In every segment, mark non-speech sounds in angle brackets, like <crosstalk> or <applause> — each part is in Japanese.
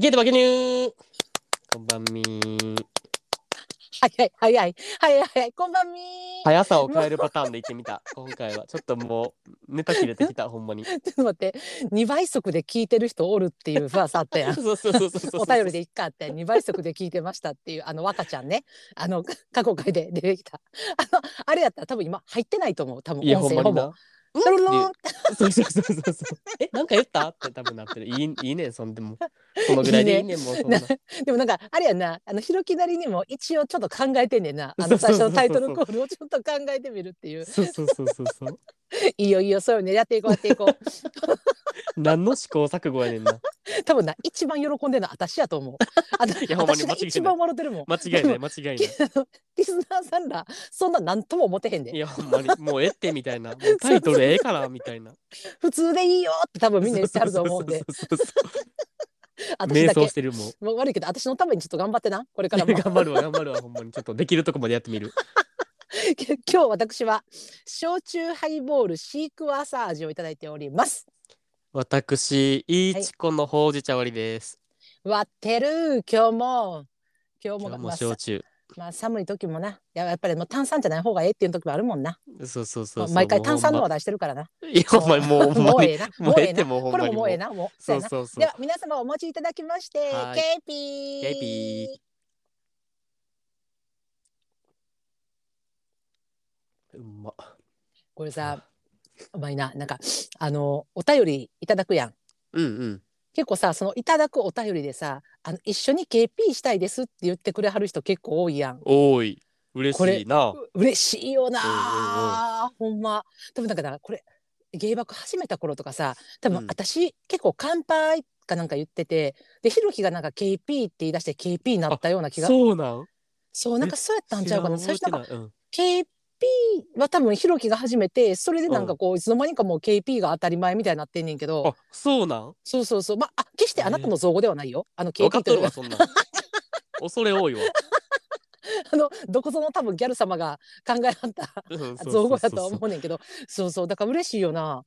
ゲートバケニュー。こんばんみ早い早い早い早いこんばんみ速さを変えるパターンで行ってみた。<laughs> 今回は。ちょっともうネタ切れてきたほんまに。ちょっと待って。2倍速で聞いてる人おるっていう噂あったやん。<laughs> そうそうそうそうお便りでいっかって2倍速で聞いてましたっていうあの若ちゃんね。あの過去回で出てきた。あのあれやったら多分今入ってないと思う。多分いや音声ほぼ <laughs> そうそうそうそうそう。<laughs> えなんか言った？って多分なってる。いいいいねんそんでも。そのぐらいでいいね。んもうそんな。な <laughs> でもなんかあれやんな。あのひろきなりにも一応ちょっと考えてんねんな。あの最初のタイトルコールをちょっと考えてみるっていう。そうそうそうそうそう。いいよいいよそういうのやっていこうやっていこう。何の試行錯誤やねんな。多分な一番喜んでるのは私やと思う。あたいやほんまに間違いない。一番笑ってるもん。間違いない間違いない。リスナーさんらそんな何とも思ってへんで。いやほんまに。もうええってみたいな。タイトルええからみたいな。普通でいいよって多分みんな言ってはると思うんで。瞑想してるもう悪いけど私のためにちょっと頑張ってなこれからも頑張るわ頑張るわほんまにちょっとできるとこまでやってみる今日私は焼酎ハイボールシークワーサー味をいただいております私いいちこのほうじ茶割りです、割ってる今日も今日も今日も焼酎まあ寒い時もな。ややっぱりもう炭酸じゃない方がええっていう時もあるもんな。そうそうそうそう。毎回炭酸の話題してるからな。いやほんまにもう <laughs> もうええな。もうええな。これもももうええな。もう。そうそうそうでは皆様お持ちいただきましてはい。ケーピー。ケーピー。うんまこれさお前ななんかあのお便りいただくやん。うんうん結構さそのいただくお便りでさあの一緒に KP したいですって言ってくれはる人結構多いやん。多い。嬉しいな。う嬉しいよなほんま。多分だからこれ芸爆始めた頃とかさ多うん。分私、結構乾杯かなんか言っててでひろきがなんか KP って言い出して KP になったような気が。そうなん？そうなんかそうやったんちゃうかな。最初なんかうん。KP は多分ひろきが始めてそれでなんかこういつの間にかもう KP が当たり前みたいになってんねんけど。あそうなん？そうそうそう。まああ決してあなたの造語ではないよ。あの分か KP っとというるわそんな。ん恐れ多いわ。<laughs> あのどこぞの多分ギャル様が考えられたうんそうそうそうそう。造語やとは思うねんけど。そうそう。だから嬉しいよな。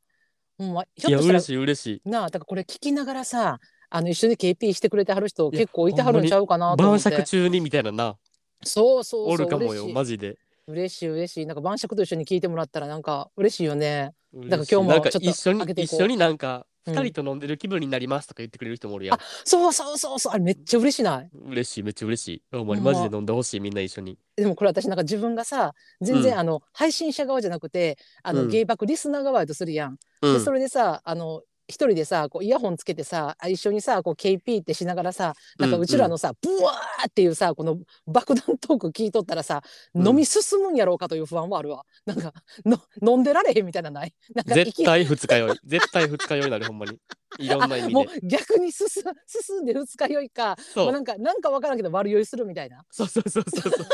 ほんまひいやょっとしたら。嬉しい嬉しい。なあだからこれ聞きながらさあの一緒に KP してくれてはる人結構いてはるんちゃうかなと思晩って。酌中にみたいなな。そうそうそう。おるかもよ嬉しい。マジで嬉しい嬉しい。なんか晩酌と一緒に聞いてもらったらなんか嬉しいよね。だから今日もちょっと一緒に一緒になんかうん。二人と飲んでる気分になりますとか言ってくれる人もおるやん、そうそうそうそう。あれめっちゃ嬉しない？嬉しいめっちゃ嬉しい。ほんま。にほんまマジで飲んでほしいみんな一緒に。でもこれ私なんか自分がさ全然、うん。あの配信者側じゃなくてあの、うん。ゲイバクリスナー側やとするやん、うん。でそれでさあの一人でさこうイヤホンつけてさあ一緒にさこう KP ってしながらさなんかうんうちらのさ、ブワーっていうさこの爆弾トーク聞いとったらさ、うん。飲み進むんやろうかという不安はあるわ。なんかの飲んでられへんみたいなのない？なんか絶対二日酔い。絶対二日酔いになるほんまに。いろんな意味もうで逆に進進んで二日酔いか。そう。もうなんかなんかわからんけど悪酔いするみたいな。そうそうそうそうそう。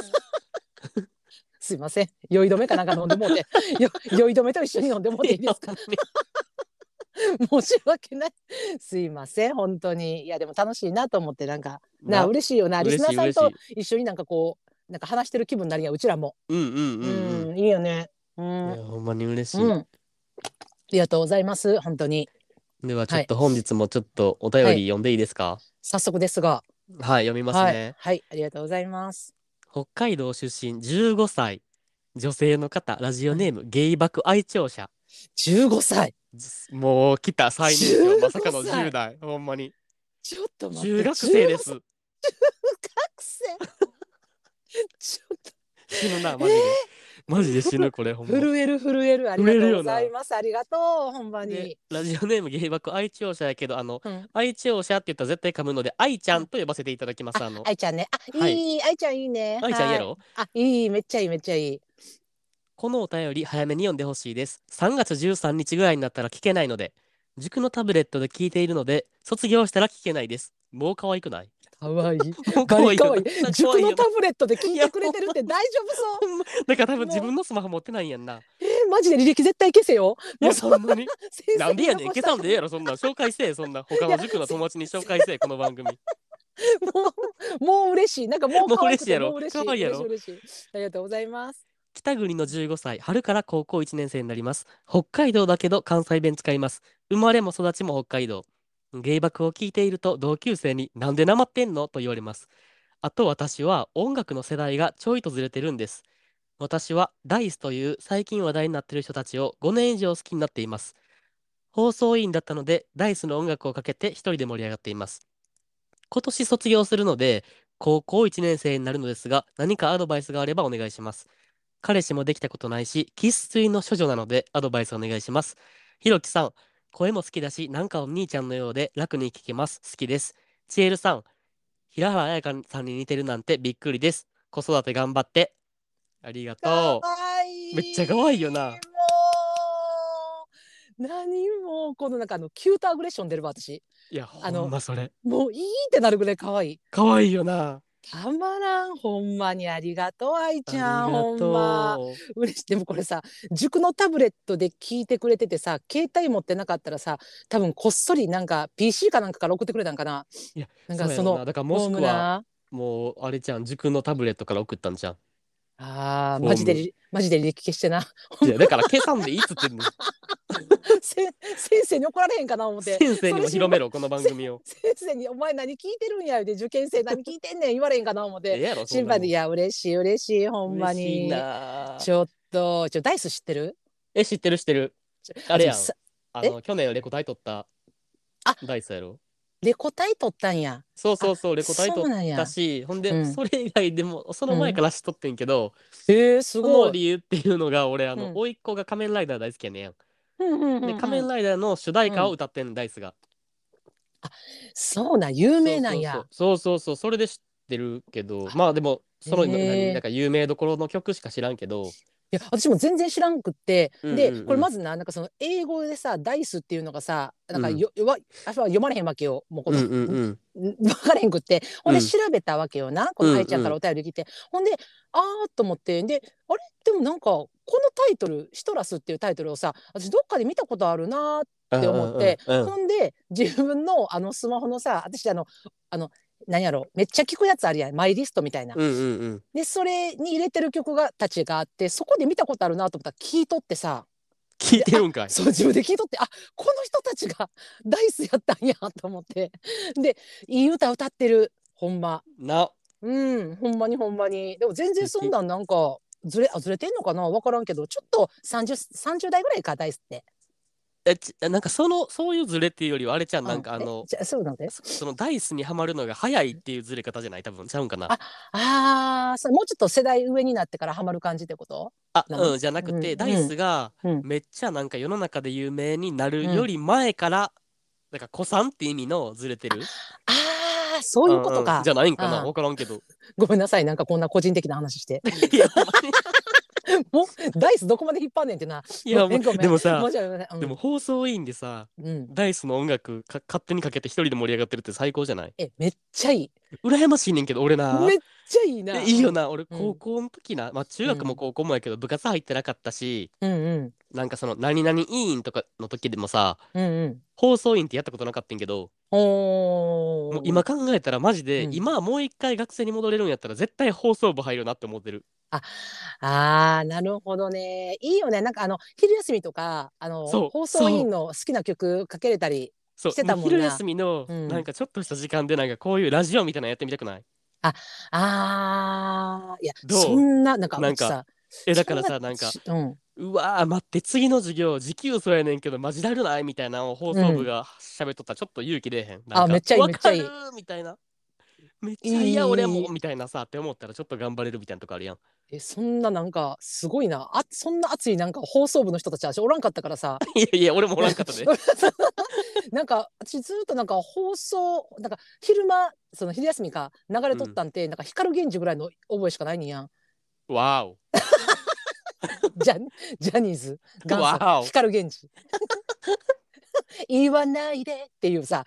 <laughs> すいません。酔い止めかなんか飲んでもうて。よ酔い止めと一緒に飲んでもうていいですか？<laughs> <laughs> 申し訳ない。すいません、本当に。いや、でも楽しいなと思って、なんか、な、嬉しいよな。リスナーさんと一緒になんかこう、なんか話してる気分になりや、うちらも。うんうんうんう、うんいいよね。ういん。やほんまに嬉しい、うん。ありがとうございます、本当に。ではちょっと本日もちょっとお便り読んでいいですか？早速ですが。はい、読みますはいね、。はい、ありがとうございます。北海道出身15歳女性の方ラジオネームゲイバク愛聴者15歳。もう来た最年少15まさかの歳。10代ほんまに。ちょっと待って。中学生で15す。中学生。ちょっと。死ぬなマジで、マジで死ぬこれほんま。震える震える。ありがとうございます。ありがとうほんまでに、ラジオネームゲイバク愛聴者やけどあのうん、愛聴者って言ったら絶対噛むので愛ちゃんと呼ばせていただきますあの。愛ちゃんね。あはい。いい愛ちゃんいいね。愛ちゃんやろ？はい。あいいめっちゃいいめっちゃいいこのお便り早めに読んでほしいです。3月13日ぐらいになったら聞けないので塾のタブレットで聞いているので卒業したら聞けないです。もう可愛くない？可バ愛いよリかわい。いな。塾のタブレットで聞いてくれてるって大丈夫そう？だから多分自分のスマホ持ってないんやんな。えー、マジで履歴絶対消せよ。いや、そんなに。なんでやねん、消さん。でええやろ、そんなん。紹介せえ、そんな。他の塾の友達に紹介せえ、この番組。<laughs> もうもう嬉しい。なんかもう可愛くてもう嬉しいやろ。可愛いやろ。ありがとうございます北国の15歳、春から高校1年生になります。北海道だけど関西弁使います。生まれも育ちも北海道。芸爆を聞いていると同級生になんでなまってんの？と言われます。あと私は音楽の世代がちょいとずれてるんです。私はダイスという最近話題になってる人たちを5年以上好きになっています。放送委員だったのでダイスの音楽をかけて一人で盛り上がっています。今年卒業するので高校1年生になるのですが何かアドバイスがあればお願いします。彼氏もできたことないし生粋の処女なのでアドバイスお願いします。ひろきさん、声も好きだし、なんかお兄ちゃんのようで楽に聞けます。好きです。ちえるさん、平原綾香さんに似てるなんてびっくりです。子育て頑張って。ありがかとわいいめっちゃ可愛いよな何もこのなんかあのキュートアグレッション出るわ私う。いや、あのほんまそれ。もういいってなるぐらい可愛い可愛いよな。たまらんほんまにありがとう愛あちゃんほんま。嬉しいでもこれさ塾のタブレットで聞いてくれててさ携帯持ってなかったらさ多分こっそりなんか PC かなんかから送ってくれたんかないや、なんかそうやろな。そのだからもしくは、なもう、あれじゃん、塾のタブレットから送ったんじゃん。あーホームマジでリマジで履歴消してな。いや、だから計算でいいっつってんの。<laughs> せ先生に怒られへんかな思って。先生にも広めろ、この番組を。<laughs> 先生に「お前何聞いてるんや」で受験生何聞いてんねん言われへんかな思っええて心配で「いや嬉しい嬉しいほんまに。な。ちょっとちょダイス知ってる？え、知ってる知ってる。あれやん。さあの、去年レコ大取ったあ！ダイスやろ。レコ大取ったんや。そうそうそう、レコ大取ったし、ほんで、うん。それ以外でも、その前から知っとってんけど、えー、すそごい。の理由っていうのが、俺、あの、うん。甥っ子が仮面ライダー大好きやねんやん。うんうんうんうで、ん仮面ライダーの主題歌を歌ってんの、ダイスが。そうなん有名なんや。そうそうそうそれで知ってるけど、まあでも、その、へー。何なんか有名どころの曲しか知らんけど、いや私も全然知らんくって、うんうんうん。でこれまずななんかその英語でさダイスっていうのがさなんかうん。よ、わあ読まれへんわけよもうこの、うんうんうん。分からへんくって。ほんでうん。調べたわけよな、こうんうんの愛ちゃんからお便り来て、ほんであーっと思ってであれ？でもなんかこのタイトル「シトラス」っていうタイトルをさ私どっかで見たことあるなーって思って、うんうんうん。ほんで自分のあのスマホのさ私あのあの何やろめっちゃ聞くやつあるやんマイリストみたいな。うんうんうん。でそれに入れてる曲がたちがあってそこで見たことあるなと思ったら聞いとってさ聞いてるんかい。そう自分で聞いとってあこの人たちが <laughs> ダイスやったんやと思ってでいい歌歌ってるほんまな、うんほんまにほんまにでも全然そんなんなんかずれあずれてんのかな？分からんけどちょっと 30, 30代ぐらいかダイスって。え、ちなんかその、そういうズレっていうよりは、あれちゃん、なんかあの、じゃそうなんで？そそのダイスにはまるのが早いっていうずれ方じゃない？多分ちゃうんかな。ああーそれもうちょっと世代上になってからハマる感じってこと？あ、うん、じゃなくて、うんダイスがうん。めっちゃなんか世の中で有名になるより前から、だから子さんって意味のずれてる？ああそういうことか、んん。じゃないんかな？うん分からんけど。ごめんなさい。なんかこんな個人的な話して。<laughs> いや、<laughs> もうダイスどこまで引っ張んねんってな。いやごめんごめん。でもさ申し訳ないうん。でも放送委員でさ、うん、ダイスの音楽か勝手にかけて一人で盛り上がってるって最高じゃない？えめっちゃいい。羨ましいねんけど、俺な。めっちゃいいな。えいいよな、俺うん。高校の時な、まあ中学も高校もやけど部活入ってなかったし、うんうん。なんかその何々委員とかの時でもさ、うんうん。放送委員ってやったことなかったんけど、おー。もう今考えたらマジで、うん。今はもう一回学生に戻れるんやったら絶対放送部入るなって思ってる。あーなるほどね。いいよね。なんかあの昼休みとかあのそう放送委員の好きな曲かけれたりそう。してたもんな。昼休みのうん。なんかちょっとした時間でなんかこういうラジオみたいなのやってみたくない？あー。いやどう？そんななんかなんかさえだからそさなんかちうんうわー待って次の授業時給そうやねんけどマジだるないみたいなのを放送部が喋っとったらちょっと勇気出えへん。なんかめっちゃいいわめっちゃいいみたいな。めっちゃ嫌いい俺もみたいなさって思ったらちょっと頑張れるみたいなとこあるやん。えそんななんかすごいなあそんな熱いなんか放送部の人たちはおらんかったからさ <laughs> いやいや俺もおらんかったで。<laughs> <laughs> なんか私ずっとなんか放送なんか昼間その昼休みか流れとったんて、なんか光源氏ぐらいの覚えしかないねんやんわーお。<laughs> ジャジャニーズ。元わ祖お。光源氏。<laughs> 言わないでっていうさ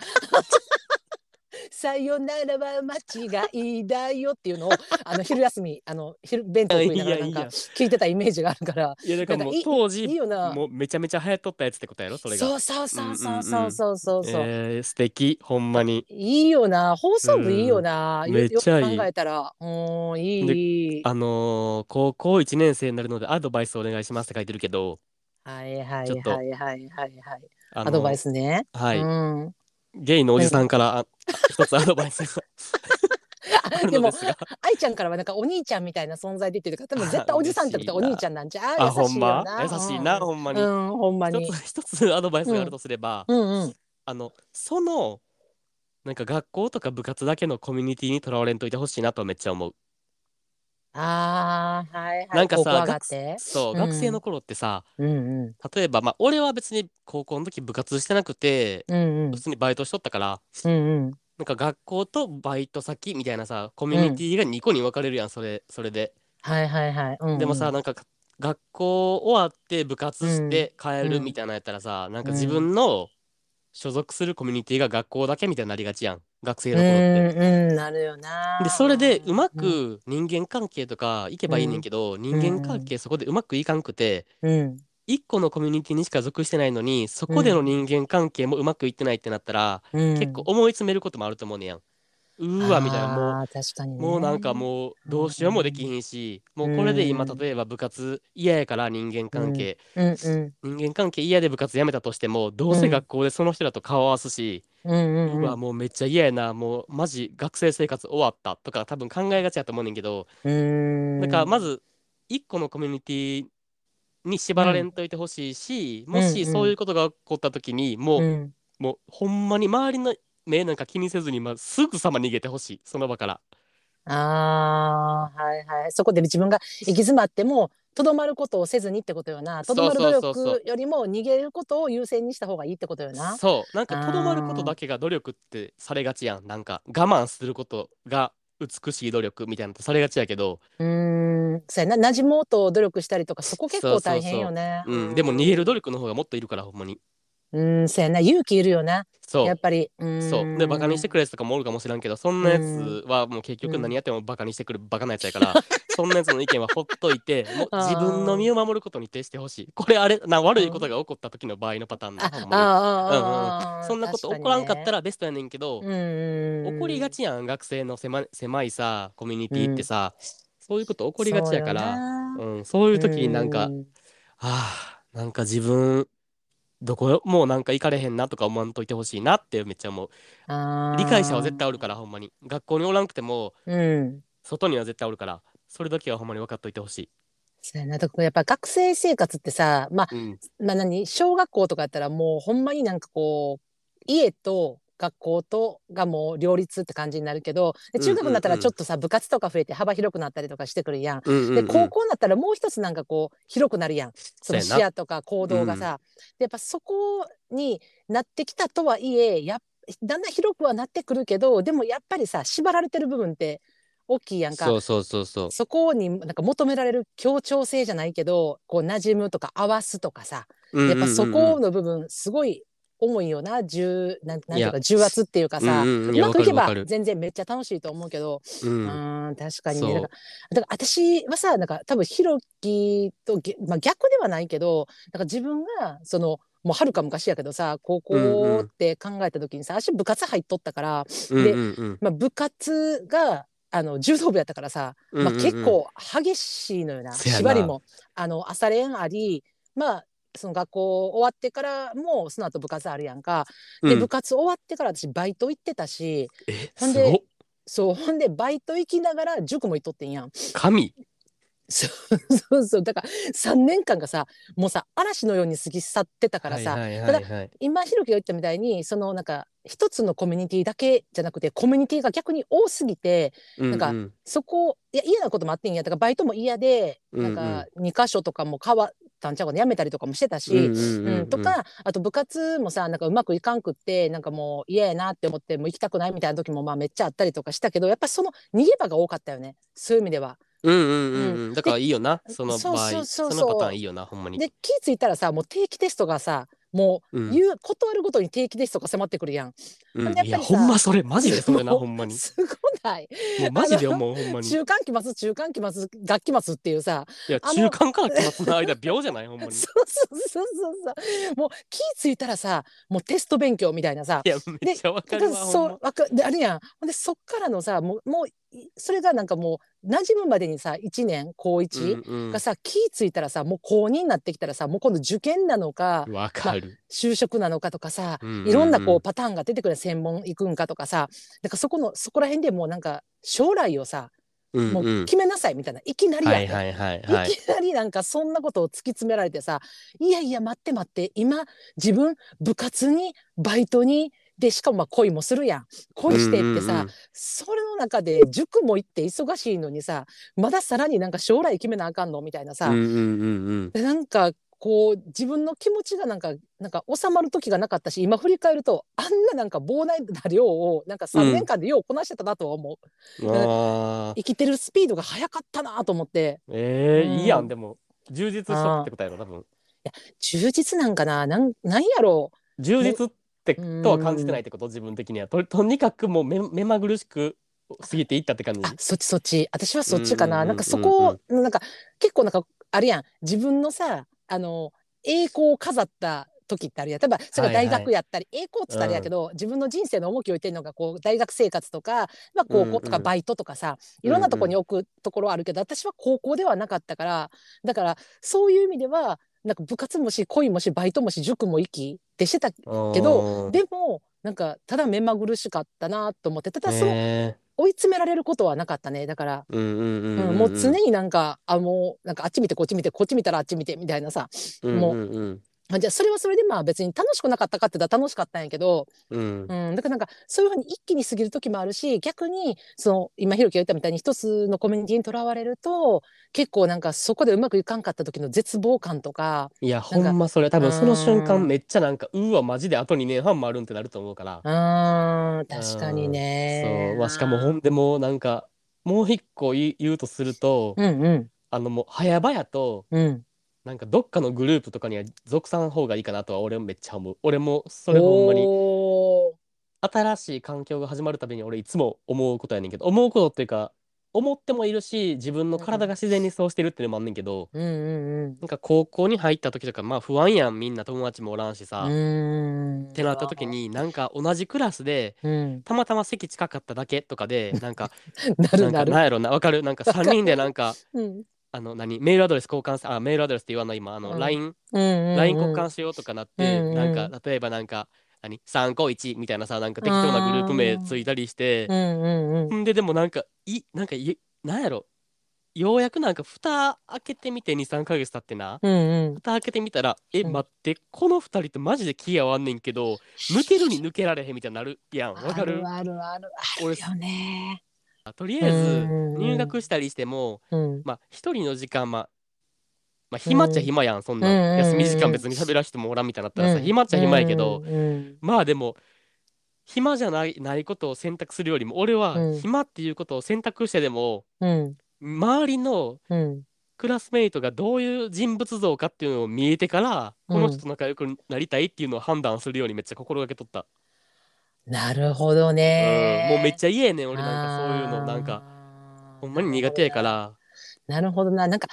さよならは間違いだよっていうのを <laughs> あの昼休みあの昼弁当食いながらなんか聞いてたイメージがあるからいやだからも当時いいよなもうめちゃめちゃ流行っとったやつってことやろそれが。そうそうそうそうそうそうそうそう、えー、素敵ほんまに。いいよな放送部いいよな、うんよめっちゃいい考えたらうんいいあのー高校1年生になるのでアドバイスお願いしますって書いてるけど、はいはいはいはいはいはいあのーアドバイスねはい、うんゲイのおじさんからあ一つアドバイスが。でも愛ちゃんからはなんかお兄ちゃんみたいな存在でっていうか多分絶対おじさんってことはお兄ちゃんなんじゃあ優しいよほんま？な優しいな、ほんまに、うん、うん、ほんまに。一つ一つアドバイスがあるとすれば、うんうん。あのそのなんか学校とか部活だけのコミュニティにとらわれんといてほしいなとめっちゃ思う。あーはいはい。なんかさ高校上がって。そう、うん。学生の頃ってさうんうん。例えばまあ俺は別に高校の時部活してなくて、うんうん。普通にバイトしとったからうんうんなんか学校とバイト先みたいなさコミュニティが2個に分かれるやんそれそれで。はいはいはい、うんうん、でもさなんか学校終わって部活して帰るみたいなのやったらさ、なんか自分の所属するコミュニティが学校だけみたいになりがちやん学生うの頃って。んうん。なるよな。でそれでうまうん。く人間関係とかいけばいいねんけど、人間関係そこでうまくいかんくてうん一個のコミュニティにしか属してないのにそこでの人間関係もうまくいってないってなったら、うん。結構思い詰めることもあると思うねやん。うーわみたいな。もうね。もうなんかもうどうしようもできひんし、もうこれで今うん。例えば部活嫌やから人間関係、うん。うん人間関係嫌で部活辞めたとしてもどうせ学校でその人らと顔合わすし、うんうんうわもうめっちゃ嫌やな。もうマジ学生生活終わったとか多分考えがちやと思うねんけど、うん。だからまず一個のコミュニティに縛られんといてほしいし、もしそういうことが起こった時にもう、うん。もうほんまに周りの目なんか気にせずに、まあ、すぐさま逃げてほしい。その場から。あーはいはい。そこで自分が行き詰まってもとどまることをせずにってことよな。とどまる努力よりも逃げることを優先にした方がいいってことよな。そう。なんかとどまることだけが努力ってされがちやん。なんか我慢することが美しい努力みたいなのってされがちやけど、うーん。そうやな。馴染もうと努力したりとかそこ結構大変よね。うん、でも逃げる努力の方がもっといるからほんまにうんそうやな。勇気いるよな。そう。やっぱり。う。んそうでバカにしてくるやつとかもおるかもしらんけどそんなやつはもう結局何やってもバカにしてくるバカなやつやから、<laughs> そんなやつの意見はほっといてもう <laughs> 自分の身を守ることに徹してほしい。これあれな悪いことが起こった時の場合のパターンなあほんまに。ああああそんなこと起こらんかったららベストやねんけど、起起こりがちやん学生の狭狭いさコミュニティってさ、そういうこと起こりがちやからうん、そういう時になんか、あーなんか自分どこもうなんか行かれへんなとか思わんといてほしいなってめっちゃ思う。理解者は絶対おるからほんまに。学校におらんくてもらうん。外には絶対おるからそれだけはほんまに分かっといてほしい、そうやな。だからやっぱ学生生活ってさまあうん、まあ何小学校とかやったらもうほんまになんかこう家と学校とがもう両立って感じになるけどで中学になったらちょっとさ、部活とか増えて幅広くなったりとかしてくるやん。うんうんうん。で高校になったらもう一つなんかこう広くなるやん。その視野とか行動がさ。でやっぱそこになってきたとはいえやっだんだん広くはなってくるけどでもやっぱりさ縛られてる部分って大きいやんか。そうそうそうそう。そこになんか求められる協調性じゃないけどこう馴染むとか合わすとかさ。やっぱそこの部分すごい重いよな重なんなんていうか重圧っていうかさ、うんうんうまくいけば全然めっちゃ楽しいと思うけど、ううんーん確かにね。だからだから私はさなんか多分ひろきとげ、まあ、逆ではないけどなんか自分がそのもうはるか昔やけどさ高うんうん校って考えた時にさ、私部活入っとったから、うんでうんうん。まあ、部活があの柔道部やったからさ、まあ、うんうん。うん結構激しいのよな、せやな。縛りもあの朝練ありまあその学校終わってからもその後部活あるやんか、でうん。部活終わってから私バイト行ってたしえほんですごっ。そうほんでバイト行きながら塾も行っとってんやん。神。そうそうそう。だから3年間がさもうさ嵐のように過ぎ去ってたからさ、はいはいただはい。はい今ひろきが言ったみたいにそのなんか一つのコミュニティだけじゃなくてコミュニティが逆に多すぎてなんかうん。うんそこいや嫌なこともあってんや。だからバイトも嫌で、なんか2箇所とかも変わったんちゃうかな辞めたりとかもしてたし、うんとかあと部活もさなんかうまくいかんくってなんかもう嫌やなって思ってもう行きたくないみたいな時もまあめっちゃあったりとかしたけどやっぱりその逃げ場が多かったよねそういう意味では。うんうんうん。ううん。んだからいいよなそのそう場合。そうそうそうそのパターンいいよなほんまに。で気付いたらさもう定期テストがさもううん言う、断るごとに定期テストが迫ってくるやん。うん。いやほんまそれマジで。それなほんまに。すごない。もうマジで思うほんまに。い中間期末中間期末学期末っていうさやあの中間から期末の間秒じゃないほんまに。<laughs> そうそうそうそうそう。もう気付いたらさもうテスト勉強みたいなさ。いやめっちゃわかるわそうわかであるやん。ほんでそっからのさもうもういそれがなんかもう馴染むまでにさ1年高1、うんうんがさ気ぃ付いたらさもう高2になってきたらさもう今度受験なのかわかる。就職なのかとかさ、うんうんうんいろんなこうパターンが出てくる専門行くんかとかさだからそこのそこら辺でもうなんか将来をさうんう。もうん決めなさいみたいな、いきなりやで、はいはいはいはい。いきなりなんかそんなことを突き詰められてさいやいや待って待って今自分部活にバイトにでしかもまあ恋もするやん。恋してってさ、うんうんうん。それの中で塾も行って忙しいのにさまださらになんか将来決めなあかんのみたいなさ、うんうんうんうん。でなんかこう自分の気持ちがなんかなんか収まる時がなかったし今振り返るとあんななんか膨大な量をなんか3年間でようこなしてたなとは思う、ああ。生きてるスピードが速かったなと思って。ええうん。いいやんでも。充実したってことやろ多分。充実なんかな。なんなんやろ充実ってうん。とは感じてないってこと？自分的には。ととにかくもう目目まぐるしく過ぎていったって感じ？あそっちそっち。私はそっちかな、うんうんうんうんなんかそこなんか結構なんかあれやん。自分のさあの栄光を飾った時ってあるやん。例えばそれが大学やったり、栄光っつったらあれやけど、自分の人生の重きを置いてるのがこう大学生活とか、まあ、高校とうんうん。かバイトとかさ、いろんなところに置くところはあるけど、私は高校ではなかったからだからそういう意味ではなんか部活もし恋もしバイトもし塾も行きってしてたけどでもなんかただ目まぐるしかったなと思ってただそのね追い詰められることはなかったね。だから、もう常になんかあもうなんかあっち見てこっち見てこっち見たらあっち見てみたいなさもうじゃあそれはそれでまあ別に楽しくなかったかって言ったら楽しかったんやけど、うん。うん、だからなんかそういうふうに一気に過ぎる時もあるし逆にその今ひろきが言ったみたいに一つのコミュニティにとらわれると結構なんかそこでうまくいかんかった時の絶望感とかいやほなんまそれ多分その瞬うん。間めっちゃなんかうわマジであと2年半もあるんってなると思うから。うん確かにね。そう。まあしかもほんでもうなんかもう一個言うとするとうんうん。あのもう早々とうんなんかどっかのグループとかには属さん方がいいかなとは俺もめっちゃ思う。俺もそれほんまに。おー。新しい環境が始まるたびに俺いつも思うことやねんけど思うことっていうか思ってもいるし自分の体が自然にそうしてるっていうのもあんねんけど、うんうんなんか高校に入った時とかまあ不安やん。みんな友達もおらんしさ、うん。うっーんてなった時になんか同じクラスでうん。たまたま席近かっただけとかでなんか <laughs> ななんかるなんやろなわかる？なんかわかる3人でなんかうんあの何？メールアドレス交換すあメールアドレスって言わない今あのうん。LINE、うんうんうん。LINE 交換しようとかなって、うんうんなんか例えばなんか何？3個1みたいなさなんか適当なグループ名ついたりしてう、んうんででもなんかいなんかいなんやろ？ようやくなんか蓋開けてみて23ヶ月経ってな。うんうん。蓋開けてみたらえうん。待ってこの2人ってマジで気合わんねんけど抜けるに抜けられへんみたいになるやん。わかる？あるあるある。あ俺るよねとりあえずうん入学したりしてもうん。まあ一人の時間まあまあ暇っちゃ暇やんそんな休み時間別に喋らしてもおらんみたいになったらさ暇っちゃ暇やけど。まあでも暇じゃないないことを選択するよりも俺はうん。暇っていうことを選択してでもうん。周りのうん。クラスメイトがどういう人物像かっていうのを見えてから、うん。この人と仲良くなりたいっていうのを判断するようにめっちゃ心がけとった、なるほどね。うん、もうめっちゃ嫌やねん俺なんかそういうのなんか。ほんまに苦手やから。なるほどな。なんか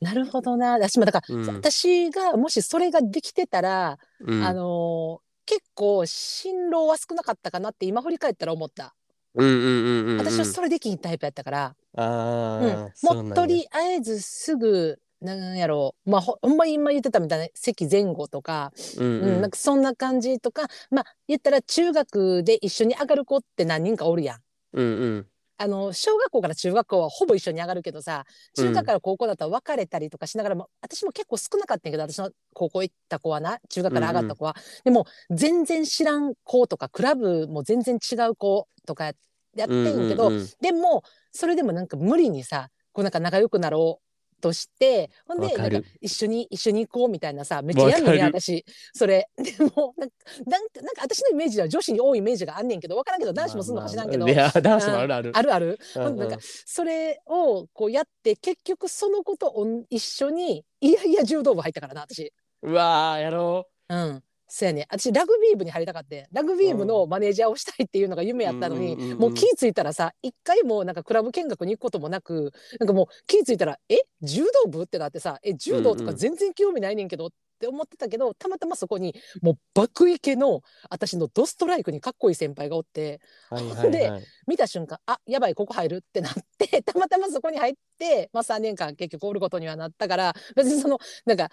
うなるほどな。私もだから、うん。私がもしそれができてたら、あのー結構辛労は少なかったかなって今振り返ったら思った、うんうんうんうんうん。私はそれできんタイプやったから、あうん。もうとりあえずすぐなんやろう。まあほほんまに今言ってたみたいな席前後とか、うんうん。うんなんかそんな感じとかまあ言ったら中学で一緒に上がる子って何人かおるやん。うんうん。あの小学校から中学校はほぼ一緒に上がるけどさ中学から高校だったら別れたりとかしながらも、私も結構少なかったんやけど私の高校行った子はな中学から上がった子は、でも全然知らん子とかクラブも全然違う子とかややってんけど、うんうんうん。でもそれでもなんか無理にさこうなんか仲良くなろうとしてほんでなんか一緒に一緒に行こうみたいなさめっちゃやんのね私。それ。<laughs> でもなんかなんかなんか私のイメージでは女子に多いイメージがあんねんけど分からんけど男子もすんのか知らんけど、まあまあいや男子もあるある。あるある。うんうん。なんかそれをこうやって結局その子と一緒にいやいや柔道部入ったからな私。うわーやろうんそうやね私ラグビー部に入りたかってラグビー部のマネージャーをしたいっていうのが夢やったのに、うんうんうんうんもう気ぃ付いたらさ一回もなんかクラブ見学に行くこともなくなんかもう気ぃ付いたら「え柔道部?」ってなってさ「え柔道とか全然興味ないねんけど」っって思ってたけどたまたまそこにもう爆イケの私のドストライクにかっこいい先輩がおってはいはいではい。見た瞬間あやばいここ入るってなって <laughs> たまたまそこに入って、まあ、3年間結局おることにはなったから別にそのなんか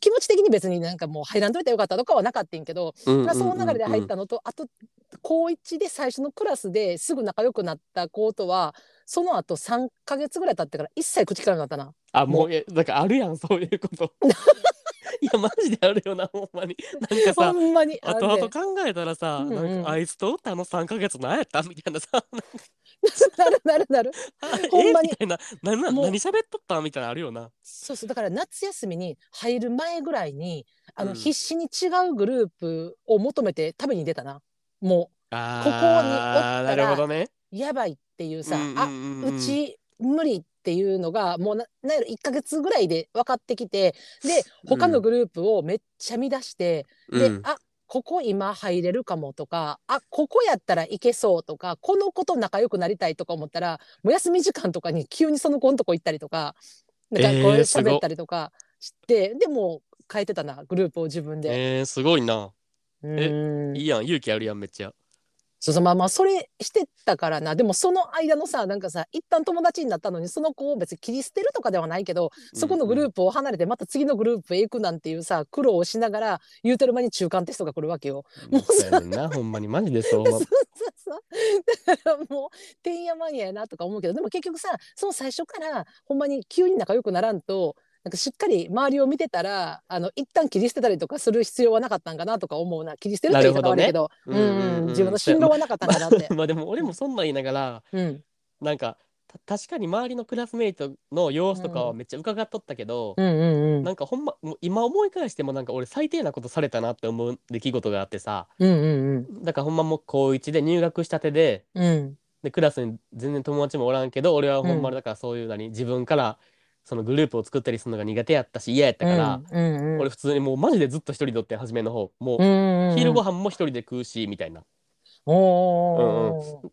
気持ち的に別になんかもう入らんといてよかったとかはなかったんけど、うんまあ、その流れで入っうんたのと、あと高1で最初のクラスですぐ仲良くなった子とはその後3ヶ月ぐらい経ってから一切口聞かなくなったな。あ、もう、え、だからあるやん、そういうこと。<laughs> <laughs> いや、マジであるよな、ほんまに。なんかほさ、んまにあ後んで々考えたらさ、うんうんなんかあいつとおったあの3ヶ月何やったみたいなさ、<laughs> なるなるなる。あ <laughs> ほんまにえみたいな、ななもう何喋っとったみたいなのあるよな。そうそうだから夏休みに入る前ぐらいにあの、うん必死に違うグループを求めて食べに出たな。もあここにおったらーなるほどね。うやばいっていうさ、うんうんあうんうんうち無理っていうのがもうななんやろ1ヶ月ぐらいで分かってきてで他のグループをめっちゃ見出して、うんであここ今入れるかもとかあここやったらいけそうとかこの子と仲良くなりたいとか思ったらもう休み時間とかに急にその子のとこ行ったりとかなんかこう喋ったりとかして、でもう変えてたなグループを自分で。えー、すごいな。うんいいやん、勇気あるやん、めっちゃ。そうそうまあまあそれしてたからなでもその間のさなんかさ一旦友達になったのにその子を別に切り捨てるとかではないけどそこのグループを離れてまた次のグループへ行くなんていうさ苦労をしながら言うてる間に中間テストが来るわけよ。もうな、ほんまに、マジでそう。<laughs> そうそうそうだからもうてんやまんややなとか思うけどでも結局さその最初からほんまに急に仲良くならんとなんかしっかり周りを見てたらあの一旦切り捨てたりとかする必要はなかったんかなとか思うな。切り捨てるって言い方悪いけど自分の進路はなかったんかなって。<laughs> まあでも俺もそんなん言いながら、うん。なんか、た確かに周りのクラスメイトの様子とかはめっちゃ伺っとったけど、うんうんうん。なんかほんま、今思い返してもなんか俺最低なことされたなって思う出来事があってさ、うんうんだからほんまもう高1で入学したてで、うんうん。でクラスに全然友達もおらんけど俺はほんまだからそういう何自分からそのグループを作ったりするのが苦手やったし嫌やったから、うんうん俺普通にもうマジでずっと一人でおってん初めの。方もう、うんうん昼ご飯も一人で食うしみたいな。おー。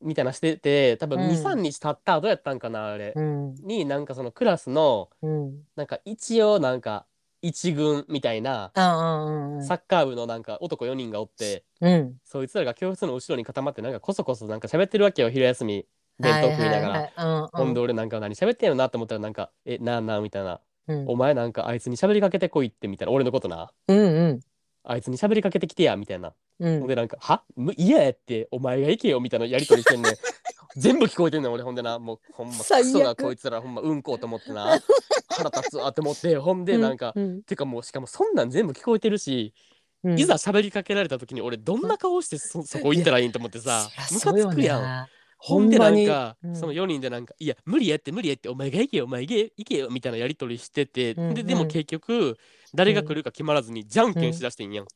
みたいなしてて多分うん。23日経った後やったんかなあれ、うん。になんかそのクラスのうん。なんか一応なんか一軍みたいなあうんうん。サッカー部のなんか男4人がおってうん。そいつらが教室の後ろに固まってなんかこそこそなんか喋ってるわけよ昼休み弁当食いながら。ほんで俺なんか何喋ってんのなと思ったらなんか「えなあなあ」みたいな。うん「お前なんかあいつに喋りかけてこいって」みたいな。俺のことな。うんうん「あいつに喋りかけてきてや」みたいな。うん。ほんでなんか「は？む嫌やってお前が行けよ」みたいなやりとりしてんねん。<laughs> 全部聞こえてんねん俺ほんでな。もうほんまクソなこいつらほんまうんこうと思ってな。腹立つわって思ってほんでなんか、うん。てかもうしかもそんなん全部聞こえてるし、うん。いざ喋りかけられた時に俺どんな顔してそそこ行ったらいいんと思ってさムカつくやん。なほんでなんか、にうん。その4人でなんか「いや無理やって無理やってお前が行けよお前が行けよ」みたいなやり取りしてて、うんででも結局誰が来るか決まらずにじゃんけんしだしてんやん。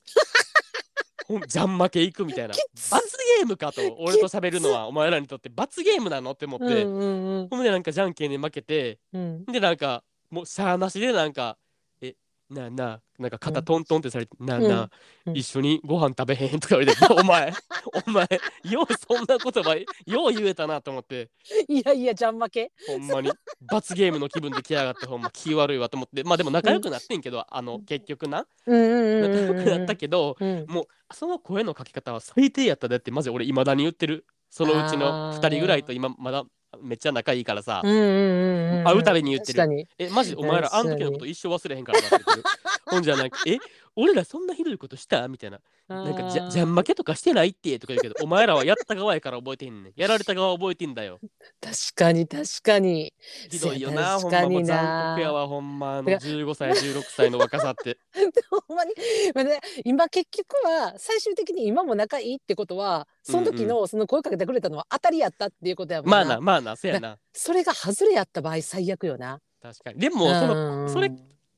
ほんじゃん負け行くみたいな。つ罰ゲームかと俺と喋るのはお前らにとって罰ゲームなのって思って、うんうんうん。ほんでなんかじゃんけんで負けてうん。でなんかもうしゃーなしでなんか「えなあなあ」なんか肩トントンってされて「なあなあ、うん。一緒にご飯食べへん」とか言われて「<laughs> お前お前ようそんな言葉よう言えたな」と思って。いやいやじゃん負け。ほんまに。罰ゲームの気分で来やがってほんま気悪いわと思って。まあでも仲良くなってんけど、あの結局な。うんうん仲良くなったけど、うん。もうその声のかけ方は最低やったでってマジ俺いまだに言ってる。そのうちの2人ぐらいと今まだめっちゃ仲いいからさ、うんうんうんうん会うたびに言ってる。えマジお前らあの時のこと一生忘れへんからなって <laughs> ほんじゃなんかえ俺らそんなひどいことした？みたいな。なんかじゃじゃん負けとかしてない？ってとか言うけどお前らはやった側やから覚えてんねん。やられた側は覚えてんだよ。<laughs> 確かに確かに。ひどいよなほん確かにまもう残な酷やわほんまあのてか15歳16歳の若さって。<laughs> ほんまに、まあね、今結局は最終的に今も仲いいってことはその時のその声かけてくれたのは当たりやったっていうことやもんな、まあなまあなせやな。それが外れやった場合最悪よな。確かに。でもそのうん。それ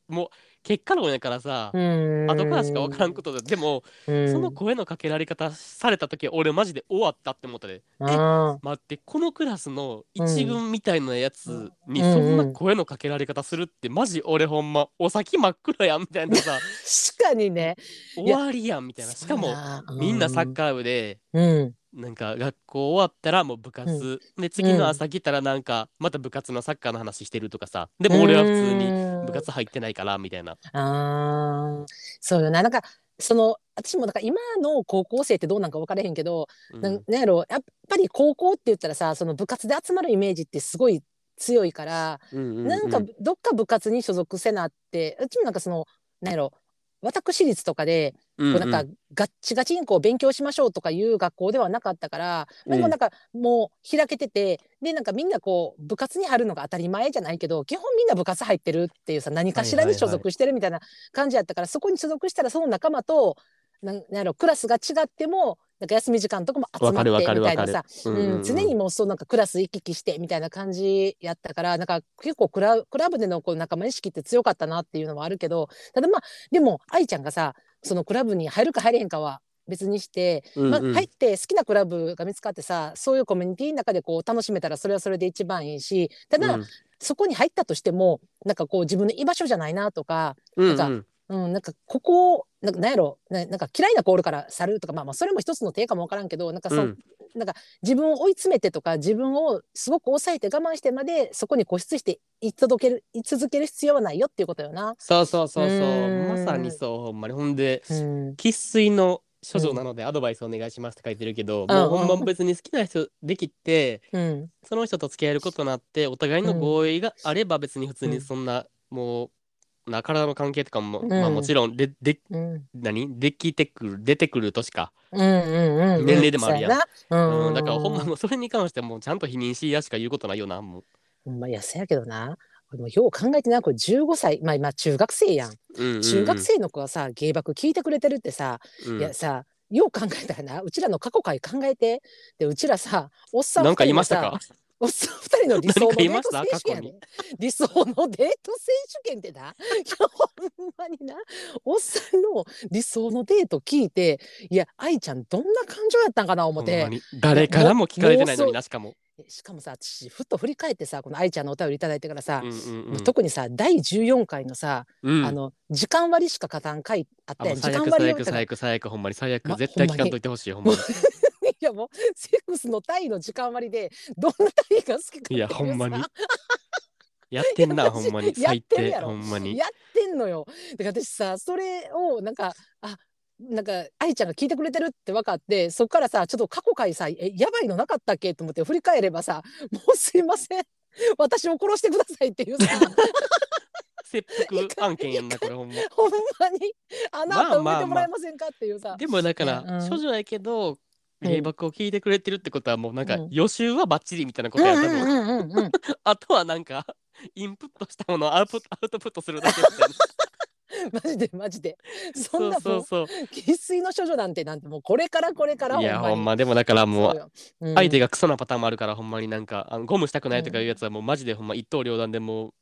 もう結果論やからさうん。後からしか分からんことででもうん。その声のかけられ方された時俺マジで終わったって思ったで。あ待ってこのクラスの一軍みたいなやつにうん。そんな声のかけられ方するってマジ俺ほんまお先真っ暗やんみたいなさ。<laughs> 確かにね。終わりやんみたいな。しかもみんなサッカー部でーうんなんか学校終わったらもう部活、で次の朝来たらなんかまた部活のサッカーの話してるとかさ。でも俺は普通に部活入ってないからみたいな。あー。そうよな。なんかその私もなんか今の高校生ってどうなんか分からへんけど、うん。なんやろ。やっぱり高校って言ったらさその部活で集まるイメージってすごい強いから、うんうんうん。なんかどっか部活に所属せなってうちもなんかそのなんやろ私立とかでうんこうなんかガッチガチにこう勉強しましょうとかいう学校ではなかったから、うん。でもなんかもう開けててでなんかみんなこう部活に入るのが当たり前じゃないけど基本みんな部活入ってるっていうさ何かしらに所属してるみたいな感じやったから、そこに所属したらその仲間となんなんやろクラスが違ってもなんか休み時間とかも集まってみたいなさ。うん。うんうん、常にもうそうなんかクラス行き来してみたいな感じやったからなんか結構クラクラブでのこう仲間意識って強かったなっていうのはあるけどただまあでも愛ちゃんがさそのクラブに入るか入れへんかは別にして、まあ、うん。うん入って好きなクラブが見つかってさそういうコミュニティの中でこう楽しめたらそれはそれで一番いいしただ、うん。そこに入ったとしてもなんかこう自分の居場所じゃないなとかうんなんうん、なんかここなんかなんやろななんか嫌いなコールから去るとか、まあ、まあそれも一つの手かもわからんけどなんかそ、うん。なんか自分を追い詰めてとか自分をすごく抑えて我慢してまでそこに固執して居届ける居続ける必要はないよっていうことよな。そうそうそうそう。うん。まさにそうほんまに。ほんでうん。生粋の処女なのでアドバイスお願いしますって書いてるけど、もうほんま別に好きな人できてうん。その人と付き合えることになってお互いの合意があれば別に普通にそんな、もうな体の関係とかも、うんまあもちろんででうん何できてくる出てくる年か、うんうんうん年齢でもあるやんうなうんだからほんまもうそれに関してもうちゃんと否認しやしか言うことないよなもんまいやせやけどな俺もよう考えてなこれ15歳まあ今中学生やんう、んうんうん中学生の子がさ芸爆聞いてくれてるってさ、うんいやさよう考えたらなうちらの過去回考えてでうちらさおっさんなんか言いましたかおっさん二人の理想のデート選手権や過去で理想のデート選手権ってな。ほんまにな。おっさんの理想のデート聞いていや愛ちゃんどんな感情やったんかな思って。ほんまに。誰からも聞かれてないのになしかも。しかもさ私ふっと振り返ってさこの愛ちゃんのお便りいただいてからさ、うんうんうん。特にさ第14回のさ、うん。あの時間割しか勝たん回あったやん。最悪間割最悪最悪最悪。ほんまに最悪、ま絶対聞かんといてほしいほんまに。<laughs> いやもうセックスの単位の時間割でどんな単位が好きかっていやうさ。<laughs> ほんまに。やってんいなやほんまに。最低ほんまに。やってんのよ。だから私さそれをなんかあなんか愛ちゃんが聞いてくれてるって分かってそっからさちょっと過去回さえやばいのなかったっけ？と思って振り返ればさもうすいません。私を殺してくださいっていうさ。切腹案件やんなこれほんま。ほんまに。あなた埋まあまあめてもらえませんかっていうさ、でもだからうん。処女やけどうん芸爆を聞いてくれてるってことはもうなんかうん。予習はバッチリみたいなことやったの。んうんうんうん <laughs> あとはなんかインプットしたものをアウト <laughs> アウトプットするだけみたいな。<laughs> マジでマジで。そんなもそうそううそう。生粋の処女なんてなんてもうこれからこれからいやほんに。ま。でもだからもう相手がクソなパターンもあるからほんまになんかあのゴムしたくないとかいうやつはもうマジでほんま一刀両断でもう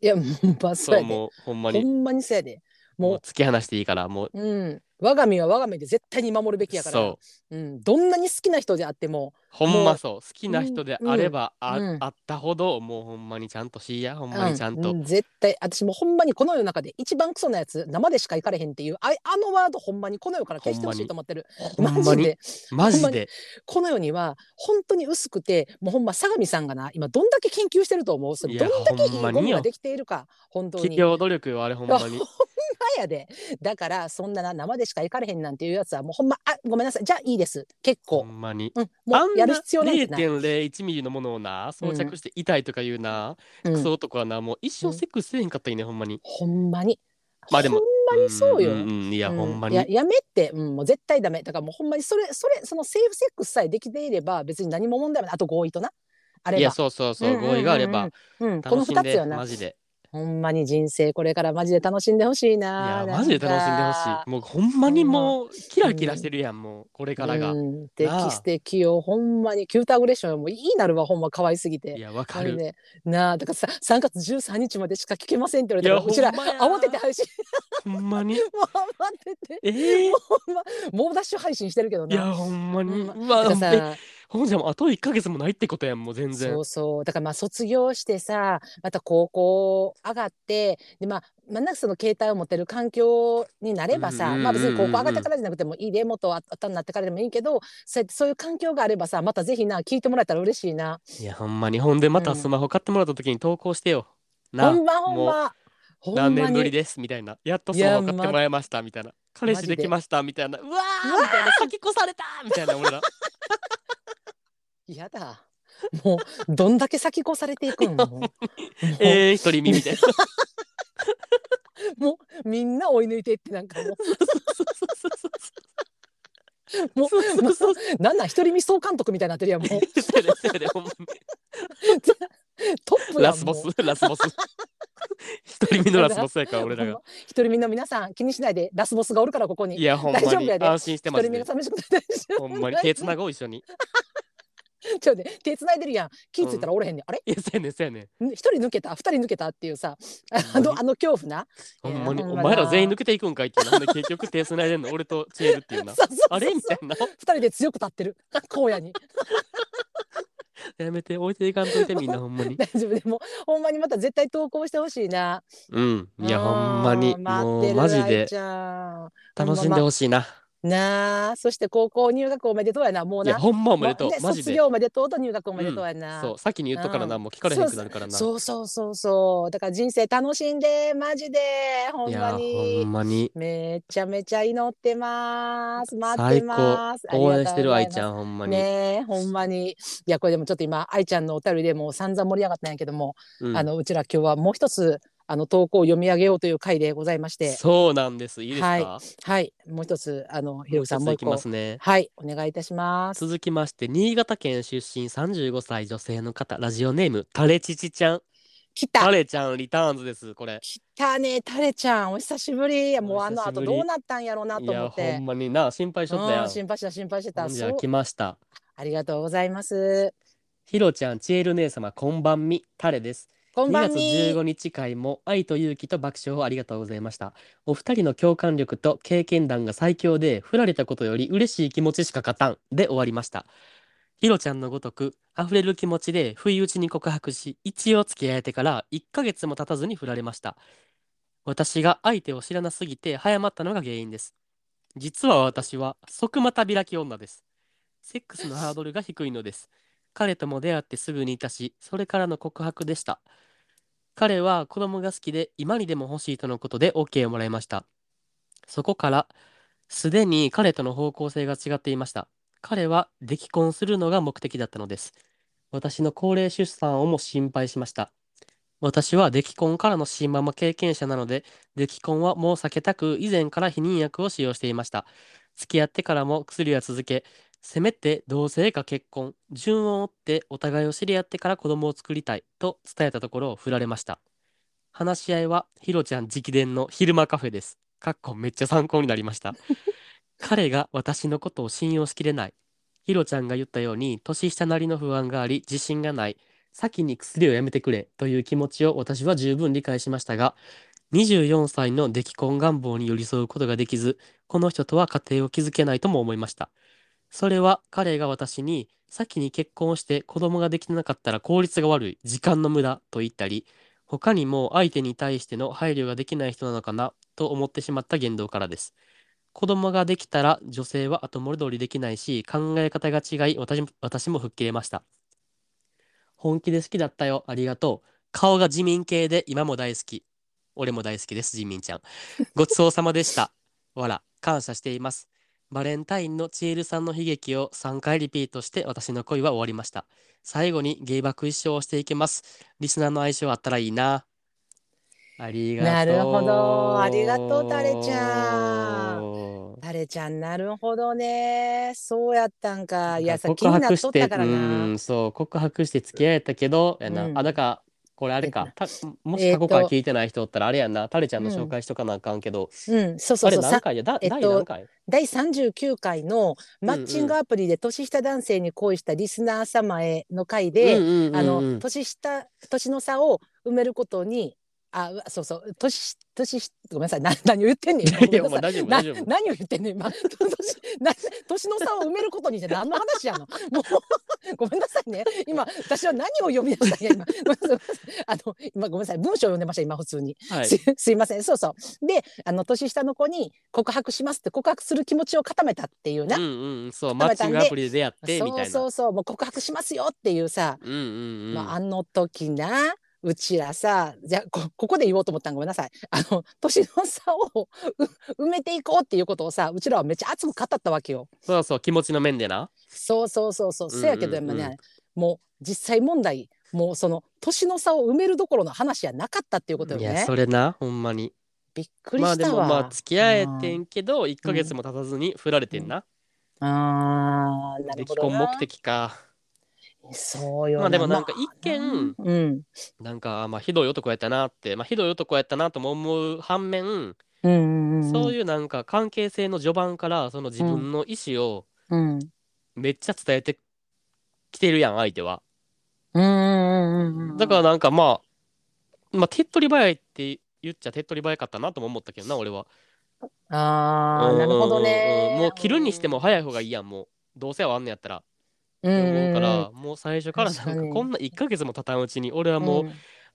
いやもうまあそうやで。そうもうほんまに。ほんまにそうやで。もう。もう突き放していいからもううん、我が身は我が身で絶対に守るべきやから、そう。ん、どんなに好きな人であってもほんまそう。好きな人であればあ,、うん。あったほどもうほんまにちゃんとしいやほんまにちゃんと、う絶対私もほんまにこの世の中で一番クソなやつ生でしか行かれへんっていうああのワードほんまにこの世から消してほしいと思ってる。マジで。マジで？この世には本当に薄くてもうほんま相模さんがな今どんだけ研究してると思う？どんだけいいゴムができているか。本当に。企業努力よあれほんまにやで。だからそんなな生でしか行かれへんなんていうやつはもうほんまあごめんなさい。じゃあいいです。結ほ構、んまに。うん、もあうんやるな必要なんてない、0.01ミリのものをな装着して痛いとかいうな、うん。クソ男はなもう一うん。生セックスせえへんかったらいいねほんまに。ほんまに。まあでもほんまにそうよ。んんんいや、うん。ほんまに。ややめって、うん、もう絶対ダメ。だからもうほんまにそれ、それ、そのセーフセックスさえできていれば、別に何も問題はない。あと合意とな。あれば。いやそうそうそう,、うんうんうんうん。合意があれば。うん、この楽しんで。二つよな。マ。ジでほんまに人生これからマジで楽しんでほしいいな。やマジで楽しんでほしい。もうほんまにもうキラキラしてるやんもうこれからが、うん、素敵素敵よ。ほんまにキュートアグレッションもういいなるわ、ほんま可愛すぎいて。やわかる、ね、なあ、だからさ、3月13日までしか聞けませんって言われたら、いやうちら慌てて配信、ほんまに？<laughs> もう慌てて、えー、ほんま、猛ダッシュ配信してるけどな。いやほんまに、うんうわだからえさ、ほんじゃもうあと1ヶ月もないってことやんもう全然。そうそう。だからまあ卒業してさまた高校上がってでまあまあなんかその携帯を持てる環境になればさ、まあ別に高校上がってからじゃなくてもいいでもっと後になってからでもいいけどそうやってそういう環境があればさまたぜひな聞いてもらえたら嬉しいな。いやほんまにほんでまたうん。スマホ買ってもらった時に投稿してよ、なほんまほんま。ほんま何に年ぶりですみたいな。やっとスマホ買ってもらいましたみたいな。彼氏できましたみたいな。うわーみたいな。先越されたみたいな俺らやだ。もうどんだけ先越されていくん？<laughs> もう。も <laughs> うえー、一人身みたいな。もうみんな追い抜いていってなんかもう。もうそうそうそう。なんなん一人見総監督みたいになってるやんもう。トップラスボスラスボス。一人身のラスボスやから <laughs> 俺らが。一人身の皆さん気にしないで。ラスボスがおるからここに。いやほんまに。大丈夫やで。安心して一ますで人身が寂しくて大丈夫。ほんまに。手つなごう一緒に <laughs> ちょっとね手繋いでるやん。気ぃついたらおれへんねん、あれ？いやそうやねんそうやね一人抜けた二人抜けたっていうさあのあの恐怖な。ほんまにいやほんまなお前ら全員抜けていくんかいってなんで結局手つないでんの俺とチエルっていうな。<laughs> そうそうそうあれみたいな。二人で強く立ってる。<laughs> 荒野に。やめて置いていかんといてみんなほんまに。大丈夫でもほんまにまた絶対投稿してほしいな。うん。いやうんほんまに。もう待ってるマジで愛ちゃん。楽しんでほしいななあそして高校入学おめでとうやなもうな。いやほんまおめでとう。マジで。卒業おめでとうと入学おめでとうやな、そう先に言っとかななうんもう聞かれへんくなるからな。そうそうそうそうだから人生楽しんでマジで。ほんまいやほにんまに。めちゃめちゃ祈ってます。待って最ます。高応援してる愛ちゃんんほんまに、ねえほんまに。いやこれでもちょっと今愛ちゃんのお便りでもう散々盛り上がったんやけども、うん。あのうちら今日はもう一つあの投稿を読み上げようという回でございまして。そうなんです。いいですか、はい。はい。もう一つあのひろきさんもう一個一ついきますねはい。お願いいたします。続きまして新潟県出身35歳女性の方ラジオネームタレチチちゃん。来た。タレちゃんリターンズですこれ。来たねタレちゃん。お久しぶり。もうあの後どうなったんやろうないと思やって。ほんまにな心配しとったやうんん心配した心配してた。じゃ来ました。ありがとうございます。ひろちゃんちえる姉様こんばんみ。タレです。2こんばんみ。月15日会も愛と勇気と爆笑をありがとうございました。お二人の共感力と経験談が最強で振られたことより嬉しい気持ちしか勝たん。で終わりました。ひろちゃんのごとく溢れる気持ちで不意打ちに告白し一応付き合えてから1ヶ月も経たずに振られました。私が相手を知らなすぎて早まったのが原因です。実は私は即股開き女です。セックスのハードルが低いのです。彼とも出会ってすぐにいたしそれからの告白でした。彼は子供が好きで今にでも欲しいとのことで OK をもらいました。そこからすでに彼との方向性が違っていました。彼は出来婚するのが目的だったのです。私の高齢出産をも心配しました。私は出来婚からの新ママ経験者なので出来婚はもう避けたく以前から避妊薬を使用していました。付き合ってからも薬は続けせめて同性か結婚順を追ってお互いを知り合ってから子供を作りたいと伝えたところ振られました。話し合いはひろちゃん直伝の昼間カフェです。かっこめっちゃ参考になりました。<laughs> 彼が私のことを信用しきれない。ひろちゃんが言ったように年下なりの不安があり自信がない。先に薬をやめてくれという気持ちを私は十分理解しましたが24歳の出来婚願望に寄り添うことができずこの人とは家庭を築けないとも思いましたそれは彼が私に先に結婚して子供ができなかったら効率が悪い時間の無駄と言ったり他にも相手に対しての配慮ができない人なのかなと思ってしまった言動からです。子供ができたら女性は後戻りできないし考え方が違い私も私も吹っ切れました。本気で好きだったよ。ありがとう。顔が自民系で今も大好き。俺も大好きです自民ちゃん。ごちそうさまでした。わら。感謝しています。バレンタインのチエルさんの悲劇を3回リピートして私の恋は終わりました。最後に芸爆一生をしていきます。リスナーの相性あったらいいな。ありがとう。なるほどありがとうタレちゃタレちゃんなるほどねそうやったんかいやさ気告になっとったからうなんそう、告白して付き合えたけど、やな。うんあ、だから、これあれか。たもし過去から聞いてない人おったらあれやんな。タレちゃんの紹介しとかなあかんけど、うんそうそあれうそう。さ何回や？だ、えっと第何回？第39回のマッチングアプリで年下男性に恋したリスナー様への回で、年下年の差を埋めることにあうそうそう。年年 <laughs> ごめんなさい。な <laughs> 何を言ってんねん。今い。やもう大丈夫な大丈夫。何を言ってんねん今。<laughs> 年な年の差を埋めることにして何の話やの。もうごめんなさいね。今私は何を読み出したんや今。あの今ごめんなさい。文章を読んでました今普通に、はい。すすいません。そうそう。であの年下の子に告白しますって告白する気持ちを固めたっていうな、うんうんそうマッチングアプリで出会ってみたいな。そうそうそう。もう告白しますよっていうさ、うんうんうん。まあ、あの時なうちらさじゃあこここで言おうと思ったんごめんなさい。<laughs> あの年の差をう埋めていこうっていうことをさうちらはめっちゃ熱く語ったわけよ。そうそう気持ちの面でな。そうそうそうそう。うんうんせやけどやっぱね、もう実際問題もうその年の差を埋めるどころの話やなかったっていうことよいやね。それなほんまに。びっくりまあしたわ。でもまあ付き合えてんけど1ヶ月も経たずに振られてんな、あーなで既るほどな。婚目的かそうよまあでもなんか一見うん。なんかまあひどい男やったなってまあひどい男やったなとも思う反面、うんうんうんそういうなんか関係性の序盤からその自分の意思をうん。めっちゃ伝えてきてるやん相手は。うんうんうんうんだからなんかまあまあ手っ取り早いって言っちゃ手っ取り早かったなとも思ったけどな俺は。あーなるほどうんうん。うんねうんもう切るにしても早い方がいいやんもう。どうせはあんねやったらうんうん思うかうん。らもう最初からなんかこんな1ヶ月も経たんうちに俺はも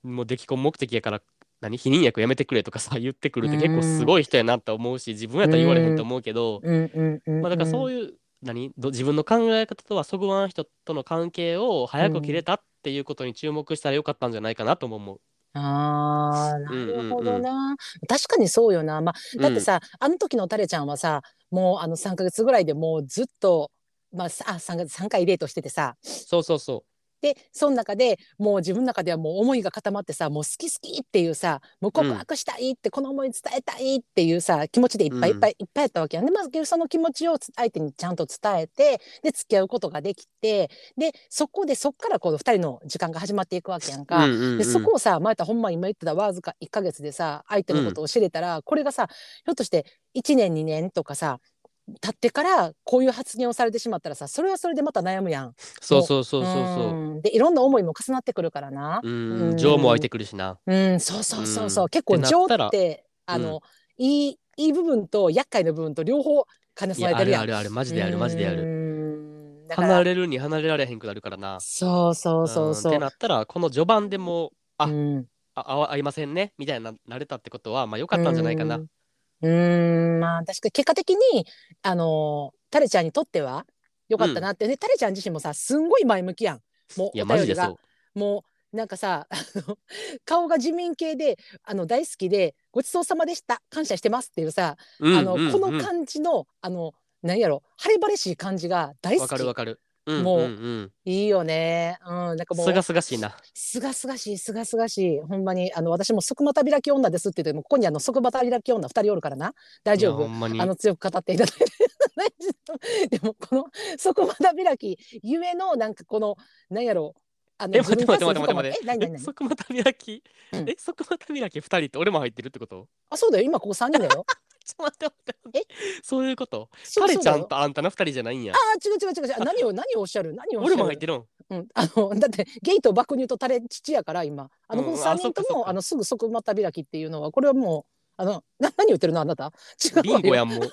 う、ん。もう出来婚目的やから何？避妊薬やめてくれとかさ <laughs> 言ってくるって結構すごい人やなって思うし自分やったら言われへんと思うけど、うんうんうんまあだからそういう何？ど自分の考え方とはそぐわん人との関係を早く切れたっていうことに注目したらよかったんじゃないかなとも思う。あーなるほどな、確かにそうよな、まあ、だってさ、あの時のタレちゃんはさもうあの3ヶ月ぐらいでもうずっと、まあ、さあ 3, 3回デートしててさそうそうそでその中でもう自分の中ではもう思いが固まってさもう好き好きっていうさもう告白したいって、この思い伝えたいっていうさ気持ちでいっぱいいっぱいいっぱいやったわけやんでまずその気持ちを相手にちゃんと伝えてで付き合うことができてでそこでそっからこの2人の時間が始まっていくわけやんう。か。うんうんうんでそこをさ前田ほんま今言ってたわずか1ヶ月でさ相手のことを知れたら、これがさひょっとして1年2年とかさ経ってからこういう発言をされてしまったらさそれはそれでまた悩むやん。そうそうそうそうそう。うんでいろんな思いも重なってくるからな。ううんん、情も湧いてくるしな。うん、そうそうそうそう、うん結構情ってあの、いいいい部分と厄介な部分と両方兼ね備えてるやん。るあるあるマジであるマジであうる。離れるに離れられへんくなるからな。そうそうそうそう。んってなったらこの序盤でもうあうんあ合いませんねみたいななれたってことはまあ良かったんじゃないかな。うんうーんまあ確かに結果的にあのタレちゃんにとっては良かったなって、ねタレちゃん自身もさすんごい前向きやん。もういやお便りが。マジでそう。もうなんかさ <laughs> あの顔が自民系であの大好きでごちそうさまでした。感謝してますっていうさ、うんあのうんうん。この感じのあの何やろ晴れ晴れしい感じが大好わかるわきかる。うんもううんいいよね。うんなんかうん。もう。すがすがしいな。すがすがしいすがすがしい。ほんまにあの私も束股開き女ですって言ってもここにあの束股開き女二人おるからな。大丈夫。あ。の強く語っていただいて <laughs> でもこの束股開きゆえのなんかこのなんやろあのえ待って待って待って待って。え即股開き、うん。え即股開き二人って俺も入ってるってこと？あそうだよ。今ここ三人だよちょっと待って待ってそういうこと？彼ちゃんとあんたの二人じゃないんや。あー違う違う違う違う。何を何をおっしゃる？何をおっしゃる？俺も入ってるん。うん、あのだってゲイと爆乳とタレ父やから今。あの、うんこの3あそっかそっか。人ともあのすぐ即股開きっていうのはこれはもうあのな何言ってるの？あなた？違うビンゴやんんもう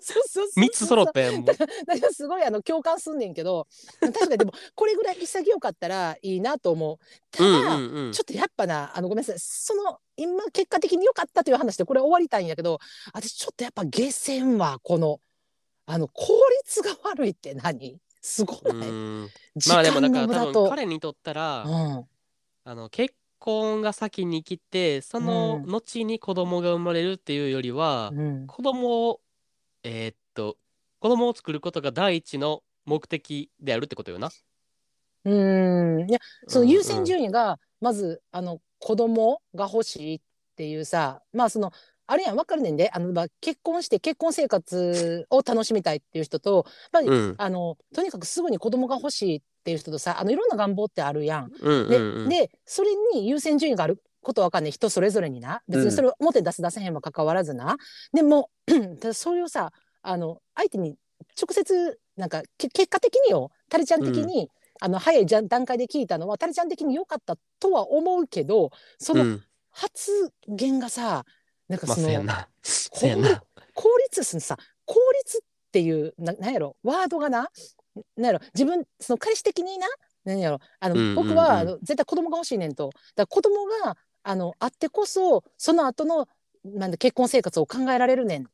そうそうそう三つ揃ったやんもう。<laughs> だからすごいあの共感すんねんけど確かにでもこれぐらい潔かったらいいなと思う。たうだ、んうんうん。ちょっとやっぱなあのごめんなさい。その今結果的に良かったという話でこれ終わりたいんやけど私ちょっとやっぱ下船はこのあの効率が悪いって何？すごい、まあでも間だから多分彼にとったら、うん。あの結婚が先に来てそのうん。後に子供が生まれるっていうよりは、うん。子供をえーっと子供を作ることが第一の目的であるってことよな。うん。いやそのうんうん。優先順位がまずあの子供が欲しいっていうさまあそのあれやん分かるねんで。あの、まあ、結婚して結婚生活を楽しみたいっていう人とやっぱり、うん。あのとにかくすぐに子供が欲しいっていう人とさあのいろんな願望ってあるやん。うんで,、うんうん。でそれに優先順位があることわかんない。人それぞれにな。別にそれを表に出す出せへんは関わらずな、でも <clears throat> ただそれをさあの相手に直接なんかけ結果的によタレちゃん的に、あの早いじゃ段階で聞いたのはタレちゃん的に良かったとは思うけどそのうん。発言がさ、なんかまあ、その、せやな。せやな。効率さ効率っていうななんやろワードがななんやろ自分その彼氏的にななんやろあの、うんうんうん僕はあの絶対子供が欲しいねんと。だ子供があのあってこそその後のなんだ結婚生活を考えられるねんっ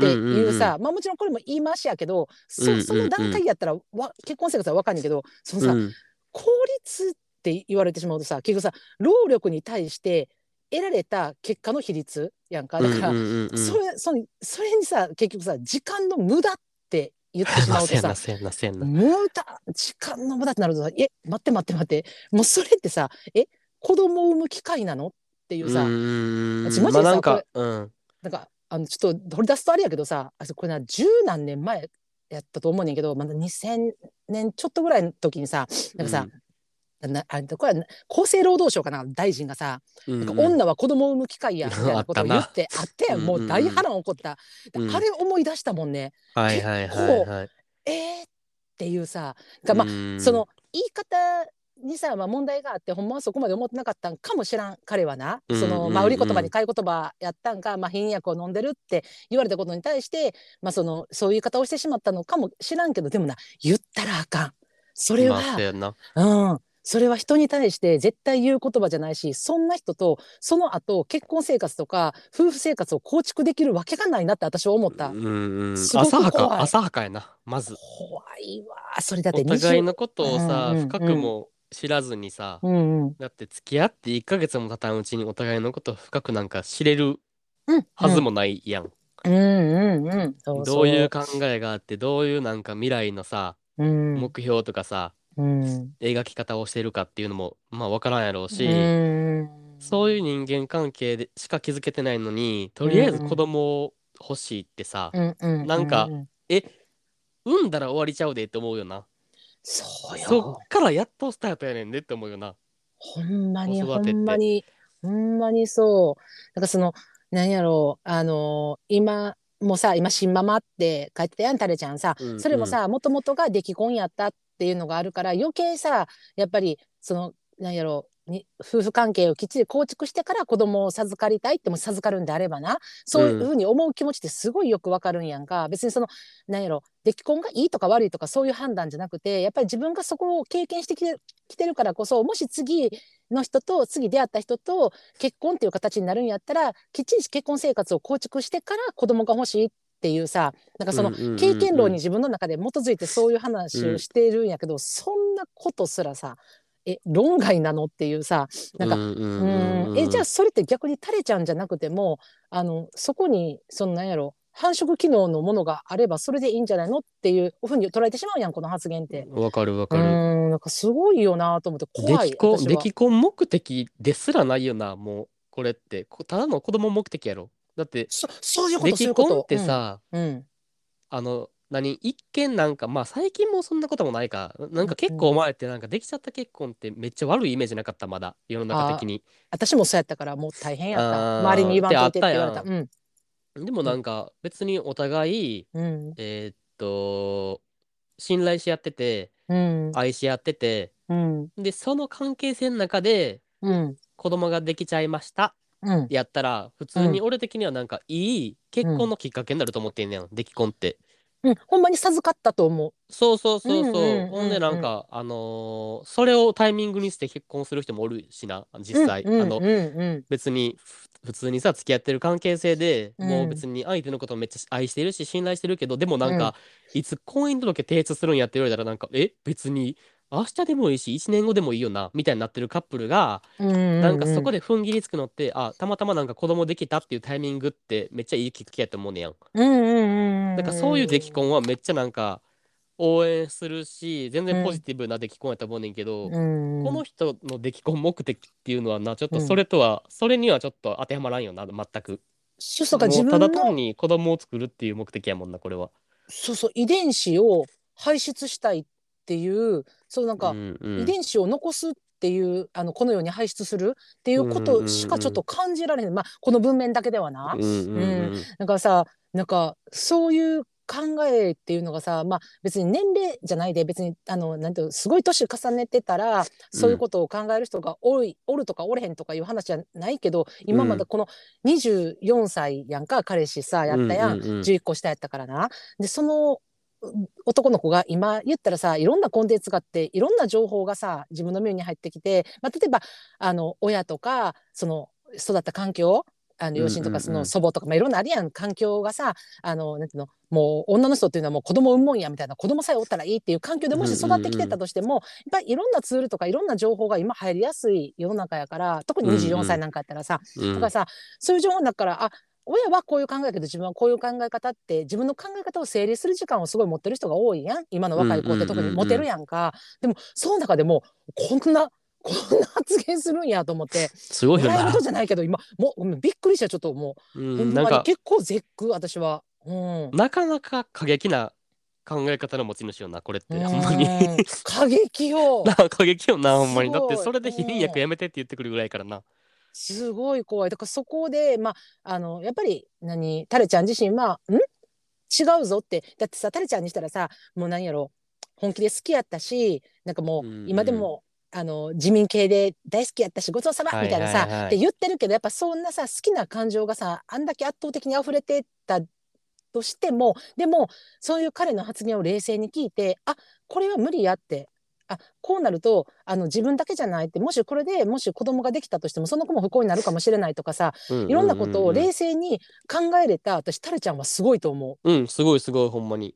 ていうさ、まあもちろんこれも言い回しやけどそ,、うんうんうん。その段階やったらわ結婚生活は分かんねんけどそのさ、うん。効率って言われてしまうとさ結局さ労力に対して得られた結果の比率やんか。だから、うんうんうんうん。それそのそれにさ結局さ時間の無駄って言ってしまうとさ <laughs> せやな、せやな、せやな。無駄時間の無駄ってなるとさえ待って待って待って。もうそれってさえ子供を産む機会なの？っていうさ、うーん。私マジでさまあなんか、うん。なんかあのちょっと掘り出すとあれやけどさあこれな十何年前やったと思うねんけどまだ2000年ちょっとぐらいの時にさなんかさ、なあこれはこれ厚生労働省かな大臣がさ、うん、なんか女は子供を産む機会やみたいなことを言ってあってうんもう大波乱起こった、うん。あれ思い出したもんね、はいはいはいはい。えー、っていうさがまあ、うん。その言い方にさ、まあ、問題があってほんまはそこまで思ってなかったんかもしらん彼はな、うんそのうんまあ売り言葉に買い言葉やったんか、まあ、貧薬を飲んでるって言われたことに対して、まあ、そのそういう言い方をしてしまったのかもしらんけどでもな言ったらあかんそれは、まあ、そうん、それは人に対して絶対言う言葉じゃないしそんな人とその後結婚生活とか夫婦生活を構築できるわけがないなって私は思った。うんうん。浅はか、浅はかやな。まず。怖いわそれだってお互い20のことをさ、うんうんうん深くも知らずにさ、うんうん。だって付き合って1ヶ月も経たんうちにお互いのことを深くなんか知れるうんはずもないやん。うんうんうん。そうそう。どういう考えがあって、どういうなんか未来のさ、うん。目標とかさ、うん。描き方をしてるかっていうのも、まあ分からんやろうし、うんそういう人間関係でしか気づけてないのに、とりあえず子供を欲しいってさ、うんうんなんかううえ、産んだら終わりちゃうでって思うよな。そうそよっからやっとスタートやねんでって思うよな。ほんまにほんまにほんまにそう。なんかそのなんやろうあの今もさ今新ママって書いてたやんタレちゃんさ、うんそれもさもともとが出来婚やったっていうのがあるから余計さやっぱりそのなんやろうに夫婦関係をきっちり構築してから子供を授かりたいっても授かるんであればな。そういうふうに思う気持ちってすごいよくわかるんやんか、別にそのなんやろ出来婚がいいとか悪いとかそういう判断じゃなくてやっぱり自分がそこを経験してきてきてるからこそもし次の人と次出会った人と結婚っていう形になるんやったらきっちり結婚生活を構築してから子供が欲しいっていうさなんかそのうんうんうんうん。経験論に自分の中で基づいてそういう話をしてるんやけど、そんなことすらさえ論外なの？っていうさなんかうんうんううんんえじゃあそれって逆に垂れちゃうんじゃなくてもあのそこにそのなんやろ繁殖機能のものがあればそれでいいんじゃないの？っていうふうに捉えてしまうやんこの発言って。わかるわうかる。んなんかすごいよなと思って怖い出来婚、目的ですらないよな、もう、これって。こただの子供目的やろ。だって、そそういうことそういうこと婚ってさ、うん、うんあの、何？一見なんか、まあ最近もそんなこともないか。なんか結構前ってなんかできちゃった結婚ってめっちゃ悪いイメージなかった、まだ。世の中的に。私もそうやったからもう大変やった。あー周りに言わんといてって言われた。ってうん。でもなんか別にお互い、うん。えーっと、信頼し合ってて、うん。愛し合ってて、うん。で、その関係性の中でうん。子供ができちゃいました。うん。やったら普通に俺的にはなんかいい結婚のきっかけになると思ってんねん、出来婚って。うんほんまに授かったと思う。そうそうそうそう。うんうんうんうんほんでなんか、あのーそれをタイミングにして結婚する人もおるしな実際。あのうんうんうん。別にふ普通にさ付き合ってる関係性で、うん。もう別に相手のことをめっちゃ愛してるし信頼してるけどでもなんか、いつ婚姻届提出するんやって言われたらなんかえ？別に明日でもいいし1年後でもいいよなみたいになってるカップルが、なんかそこでで踏ん切りつくのってあたまたまなんか子供できたっていうタイミングってめっちゃいいきっかけやと思うねやん。うんうんうんだからそういう出来婚はめっちゃなんか応援するし全然ポジティブな出来婚やと思うねんけど、うんこの人の出来婚目的っていうのはなちょっとうんそれとは、それにはちょっと当てはまらんよな全く。そうそうか自分のだ単に子供を作るっていう目的やもんなこれは。そうそう遺伝子を排出したいっていうそうなんか、うんうん。遺伝子を残すっていうあのこの世に排出するっていうことしかちょっと感じられへん、まあこの文面だけではな。うんうんうんなんかさなんかそういう考えっていうのがさまあ別に年齢じゃないで別にあのなんてすごい年重ねてたらそういうことを考える人がおい、おるとかおれへんとかいう話じゃないけど今まだこの24歳やんか彼氏さやったやん,、うんうんうん。11個下やったからな。でそのうん男の子が今言ったらさいろんなコンテンツがあっていろんな情報がさ自分の耳に入ってきて、まあ、例えばあの親とかその育った環境あの両親とかそうん。うんうんの祖母とか、まあ、いろんなあるやん。環境がさあのなんていうのもう女の人っていうのはもう子供産むもんやみたいな子供さえおったらいいっていう環境でもし育ってきてたとしても、やっぱりいろんなツールとかいろんな情報が今入りやすい世の中やから特にうんうん。24歳なんかやったらさ、うん。だからさそういう情報の中からあ親はこういう考えやけど自分はこういう考え方って自分の考え方を整理する時間をすごい持ってる人が多いやん。今の若い子って特に持てるやんか、でもその中でもこんな <laughs> こんな発言するんやと思って。<laughs> すごいよな。笑い事。じゃないけど今もうびっくりしたちょっともう。う、ほん、んなんか。結構絶句私は。うん。なかなか過激な考え方の持ち主よなこれってほんまに。うん。過激よ。<laughs> な過激よなほんまに。だってそれで避妊薬やめてって言ってくるぐらいからな。すごい怖い。だからそこでまああのやっぱり何？タレちゃん自身はん？違うぞって。だってさタレちゃんにしたらさもう何やろ？本気で好きやったしなんかもう今でも、あの自民系で大好きやったしごちそうさまみたいなさ、はい。はいはいって言ってるけどやっぱそんなさ好きな感情がさあんだけ圧倒的に溢れてたとしてもでもそういう彼の発言を冷静に聞いてあこれは無理やってあこうなるとあの自分だけじゃないってもしこれでもし子供ができたとしてもその子も不幸になるかもしれないとかさいろんなことを冷静に考えれた私タレちゃんはすごいと思う。うんすごいすごいほんまに。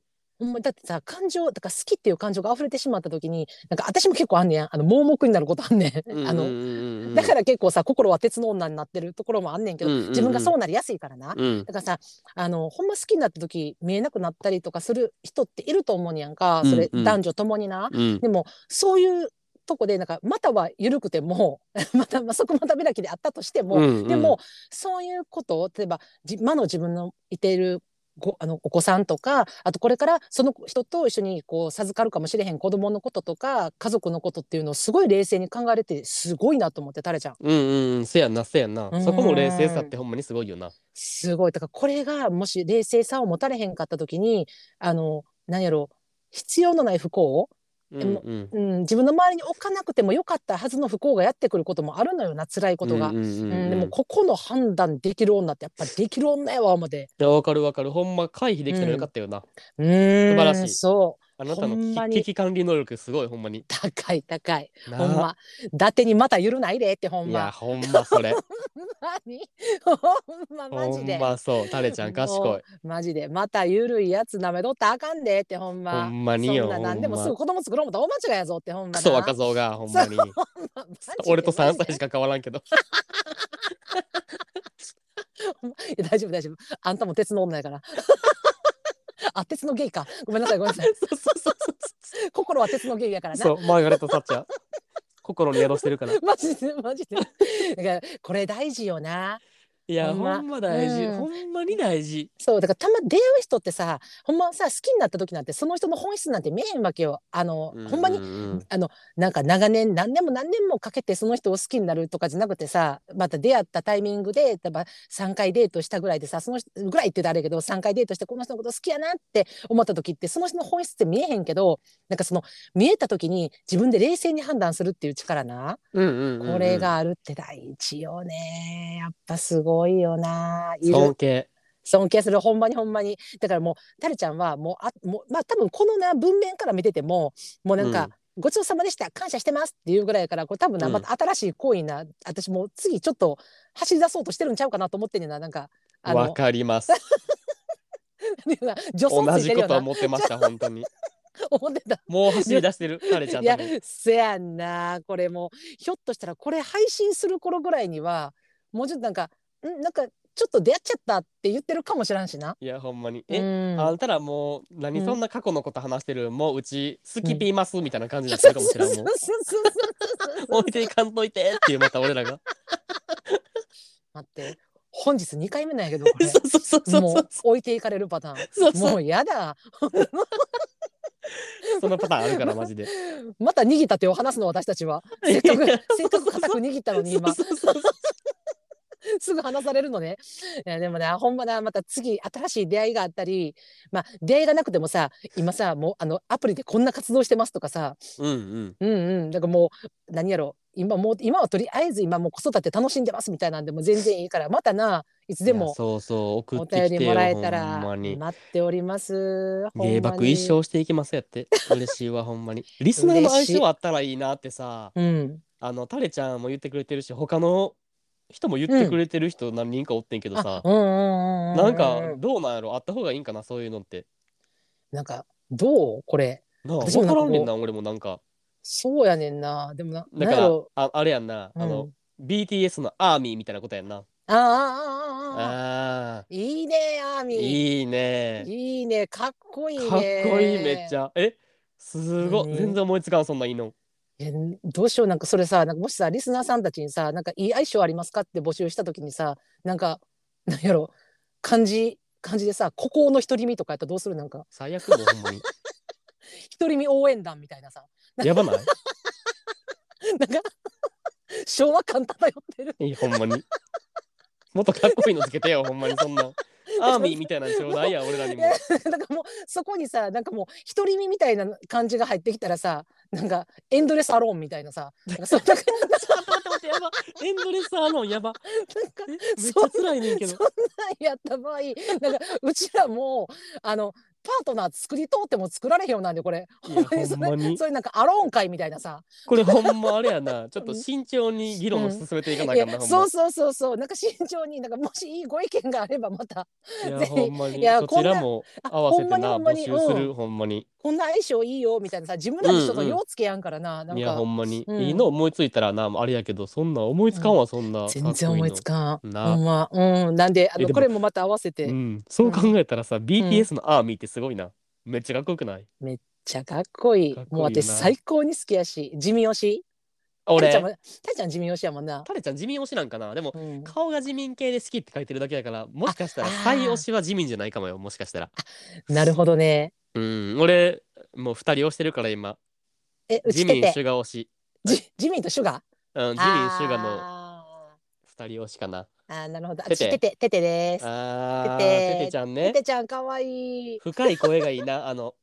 だってさ感情だから好きっていう感情が溢れてしまった時になんか私も結構あんねや。あの盲目になることあんねん。あののだから結構さ心は鉄の女になってるところもあんねんけど、うんうんうん自分がそうなりやすいからな。うん。だからさあのほんま好きになった時見えなくなったりとかする人っていると思うにやんか。それ、うん。うん男女ともにな。うん。でもそういうとこでなんかまたは緩くても <laughs> また、まあ、そこまた開きであったとしても、うんうん。でもそういうことを例えばじ今の自分のいているごあのお子さんとかあとこれからその人と一緒にこう授かるかもしれへん子供のこととか家族のことっていうのをすごい冷静に考えれてすごいなと思ってタレちゃん。うんうんうんせやんなせやんなうんそこも冷静さってほんまにすごいよな。すごいだからこれがもし冷静さを持たれへんかった時にあの何やろ必要のない不幸うんうんうん、自分の周りに置かなくてもよかったはずの不幸がやってくることもあるのよな辛いことが。うんうんでもここの判断できる女ってやっぱできる女やわ思て。いやわかるわかるほんま回避できたらよかったよな。うーん素晴らしいそうあなたのほんまに危危機管理能力すごいほんまに。高い高いなほんま伊達にまたゆるないでってほんいやま。ほんまそれ。<laughs> 何？<laughs> ほんまマほんジで。まそうタレちゃん賢もい。マジでまたゆるいやつなめとったらあかんでってほんま。ほんまによそんななんでもすぐ子供作ろう思ったら大間違いやぞってほんまな。クソ若造が <laughs> ほんまに。マジで俺と3マジで歳しか変わらんけど。いや大丈夫大丈夫。あんたも鉄の女やから。<laughs> あ、鉄のゲイか。ごめんなさいごめんなさい。<laughs> そうそうそうそ心は鉄のゲイやからう。な。そうマーガレット・サッチャー。<laughs> 心に宿してるから。マジでマジで。だからこれ大事よな。いやほんま。ほんま大事。うん。ほんまに大事。そうだからたま出会う人ってさ、ほんまさ好きになった時なんてその人の本質なんて見えへんわけよ。あの、ほんまにううんあのなんか長年何年も何年もかけてその人を好きになるとかじゃなくてさまた出会ったタイミングで例えば3回デートしたぐらいでさその人ぐらいって言うとあれやけど3回デートしてこの人のこと好きやなって思った時ってその人の本質って見えへんけどなんかその見えた時に自分で冷静に判断するっていう力な。うんうんうんうん。これがあるって大事よね。やっぱすごいよな。いる。尊敬。尊敬する。ほんまにほんまに。だからもうタルちゃんはもうあもうまあ多分このな文面から見ててももうなんか、ごちそうさまでした。感謝してますっていうぐらいやからこれ多分な、うん。また新しい行為な私もう次ちょっと走り出そうとしてるんちゃうかなと思ってんねんな。なんかあわのかります。<laughs> 同じこと思ってました本当に。<laughs> 思ってた。もう走り出してるタレちゃんいや。せやんなこれもう。ひょっとしたらこれ配信する頃ぐらいにはもうちょっとなんかんなんかちょっと出会っちゃったって言ってるかもしらんしな。いやほんまに。うえ、んあんたらもう何うんそんな過去のこと話してる、もううち好きピーますみたいな感じになってるかもしれんもん。そうそうそうそうそう置いていかんといてっていうまた俺らが。待って本日2回目なんやけどこれそうそうそうそうもう置いていかれるパターンそうそうもうやだそのパターンあるからマジで。また握った手を離すの私たちはせっかくせっかく固く握ったのに今そうそうそう <laughs> すぐ話されるのね。いやでもねほんまなまた次新しい出会いがあったりまあ出会いがなくてもさ今さもうあのアプリでこんな活動してますとかさ。うんうん。うんうん。だからもう何やろ今もう今はとりあえず今もう子育て楽しんでますみたいなんでも全然いいからまたないつでもそうそう送おってきてもらえたほらんまに。待っております。ほんまに。芸爆一生していきますやって。嬉しいわほんまに。<laughs> リスナーの相性あったらいいなってさ。うん。あのタレちゃんも言ってくれてるし他の人も言ってくれてる人何人かおってんけどさ、なんかどうなんやろあった方がいいんかなそういうのって。なんかどうこれ。なあ私もなんかこう分からんねんな俺もなんか。そうやねんな。でもなだからなんやろ。ああれやんな、あのうん BTS のアーミーみたいなことやんな。あああああああいいねアーミー。ーいいね。いいね。かっこいいね。かっこいいめっちゃ。えすごい何？全然思いつかんそんないいのえどうしようなんかそれさなんかもしさリスナーさんたちにさなんかいい相性ありますかって募集した時にさなんかなんやろ漢字漢字でさ孤高の独り身とかやったらどうする？なんか。最悪もうほんまに。<laughs> 独り身応援団みたいなさ。やばない？<laughs> なんか昭和感漂ってる。いいほんまに。もっとかっこいいのつけてよほんまにそんなアーミーみたいなのちょうだいや俺らにも。いやなんかもうそこにさなんかもう独り身みたいな感じが入ってきたらさなんかエンドレスアローンみたいなさ。やば <laughs> エンドレスアローンやば。なんかえめっちゃ辛いねんけど。そんなんやった場合なんかうちらもあのパートナー作りとっても作られへんようなんでこ <laughs> れ。ほんまに。それそれなんかアローン会みたいなさ。これほんまあれやな。ちょっと慎重に議論を進めていかないあかんな、そうそうそうそう。なんか慎重になんかもしいいご意見があればまたいや <laughs> ぜひ。ほんまに。いやそちらもあ合わせてな募集する、うんほんまに。こんな相性いいよみたいなさ自分らの人とうんうんようつけやんからな、なんいやほかんまに、うん。いいの思いついたらなあれやけどそんな思いつかんわ、そんな全然思いつかん。なほんま、うん、なんで、あの、これもまた合わせて、うん、そう考えたらさ、BTS のアーミーってすごいな。めっちゃかっこよくない？ちゃかっこいい。かっこいいよな。もう私最高に好きやし、地味推し。タ俺イちゃんも、タイちゃん地味推しやもんな。タレちゃん地味推しなんかな。でもうん、顔が地味系で好きって書いてるだけだからもしかしたらああー。最推しは地味じゃないかもよもしかしたら。なるほどね。うん。俺もう二人推してるから今。え、うジミンシちてて。ュガ推し。ジジミンとシュガー？うんジミンシュガのあ二人推しかな。ーあー、なるほど。あテテちてて、ててです。あーテテテテちゃんてねてちゃん可愛い。深い声がいいなあの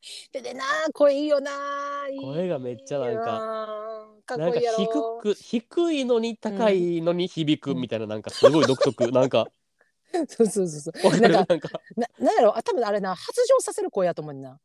<laughs> ててな、声いいよな。声がめっちゃなんかなんか。低く低いのに高いのに響くみたいななんかすごい独特なんかそうそうそうそう。なかなんな、なんやろ、あ、多分あれな、発情させる声やと思うな。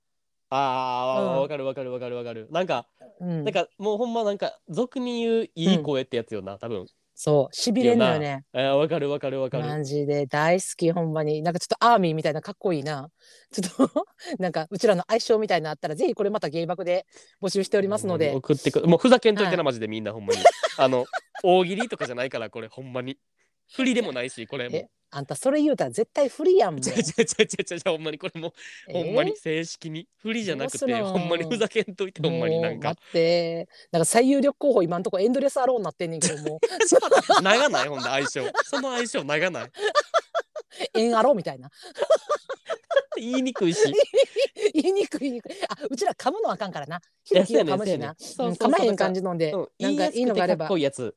あーうんわかるわかるわかるわかるなんかうんなん。かもうほんまなんか俗に言ういい声ってやつよな多分そう、しびれんのよね。あーわかるわかるわかる。マジで大好きほんまに。なんかちょっとアーミーみたいなかっこいいな。ちょっと <laughs> なんかうちらの相性みたいなのあったらぜひこれまた芸爆で募集しておりますので、送ってくもうふざけんといてはなマジでみんなほんまに。あの大喜利とかじゃないからこれほんまに振りでもないしこれも。えあんたそれ言うたら絶対不利やんもんちゃちゃちゃちゃちゃちゃほんまにこれもほんまに正式に振りじゃなくてどうするんほんまにふざけんといてほんまになんかもう待ってなんか最有力候補今んとこエンドレスアローになってんねんけども長ないほんで相性その相性長ないエンアローみたいな言いにくいし言いにくい言いにくいあうちら噛むのあかんからなひろきが噛むしな、そうやねんそうそうそううん噛まへん感じのんで、うんなんかいいのがあればこいいやつ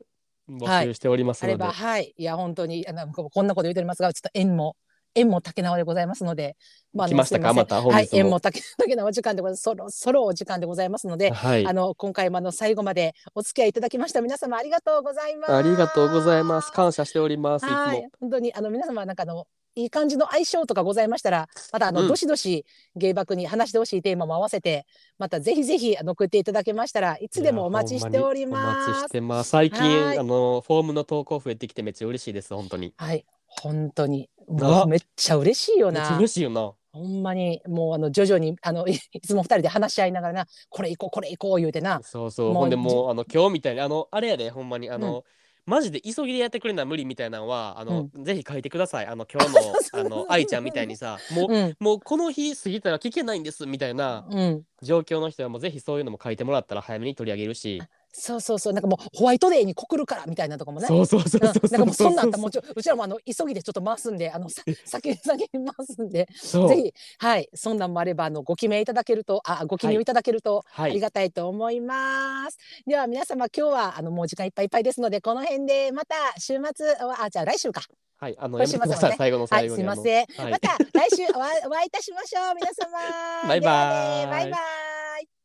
募集しておりますあれので、ばはい。いや本当にあのここんなこと言っておりますがちょっと縁も縁も竹縄でございますので、まあ来ましたか？また本はい。日も縁も竹竹縄時間でございます。そろそろお時間でございますので、はい。あの今回もあの最後までお付き合いいただきました皆様ありがとうございます。ありがとうございます。感謝しております。はい。本当にあの皆様なんかあのいい感じの相性とかございましたらまたあの、うん。どしどし芸爆に話してほしいテーマも合わせてまたぜひぜひあの送っていただけましたらいつでもお待ちしておりまにお待ちしてます。最近はい。あのフォームの投稿増えてきてめっちゃ嬉しいです本当に。はい。本当に。な。もうめっちゃ嬉しいよめっちゃな。嬉しいよな。ほんまにもうあの徐々にあのい <laughs> いつも二人で話し合いながらなこれ行こうこれ行こう言うてな。そうそう。もうほんでもうあの今日みたいにあのあれやでほんまにあの、マジで急ぎでやってくれな無理みたいなのはあの、ぜひ書いてください。あの今日の <laughs> あの愛ちゃんみたいにさもう、うん。もうこの日過ぎたら聞けないんですみたいなうん。状況の人はもうぜひそういうのも書いてもらったら早めに取り上げるしそうそうそう。なんかもうホワイトデーに告るからみたいなとかもね。そうそうそうそうう。ん。なんかもうそんなんあったらもううちょうちらもあの急ぎでちょっと回すんであのさ先に先に回すんでそう。ぜひはい。そんなんもあればあのご記名いただけるとあご記入いただけるとあはい。りがたいと思います。では皆様今日はあのもう時間いっぱいいっぱいですのでこの辺でまた週末あじゃあ来週か。はい。あのね。最後のはいすい最後にあのません、はい。また来週お会いお会いいたしましょう皆様。<laughs> バイバーイ。バイバイ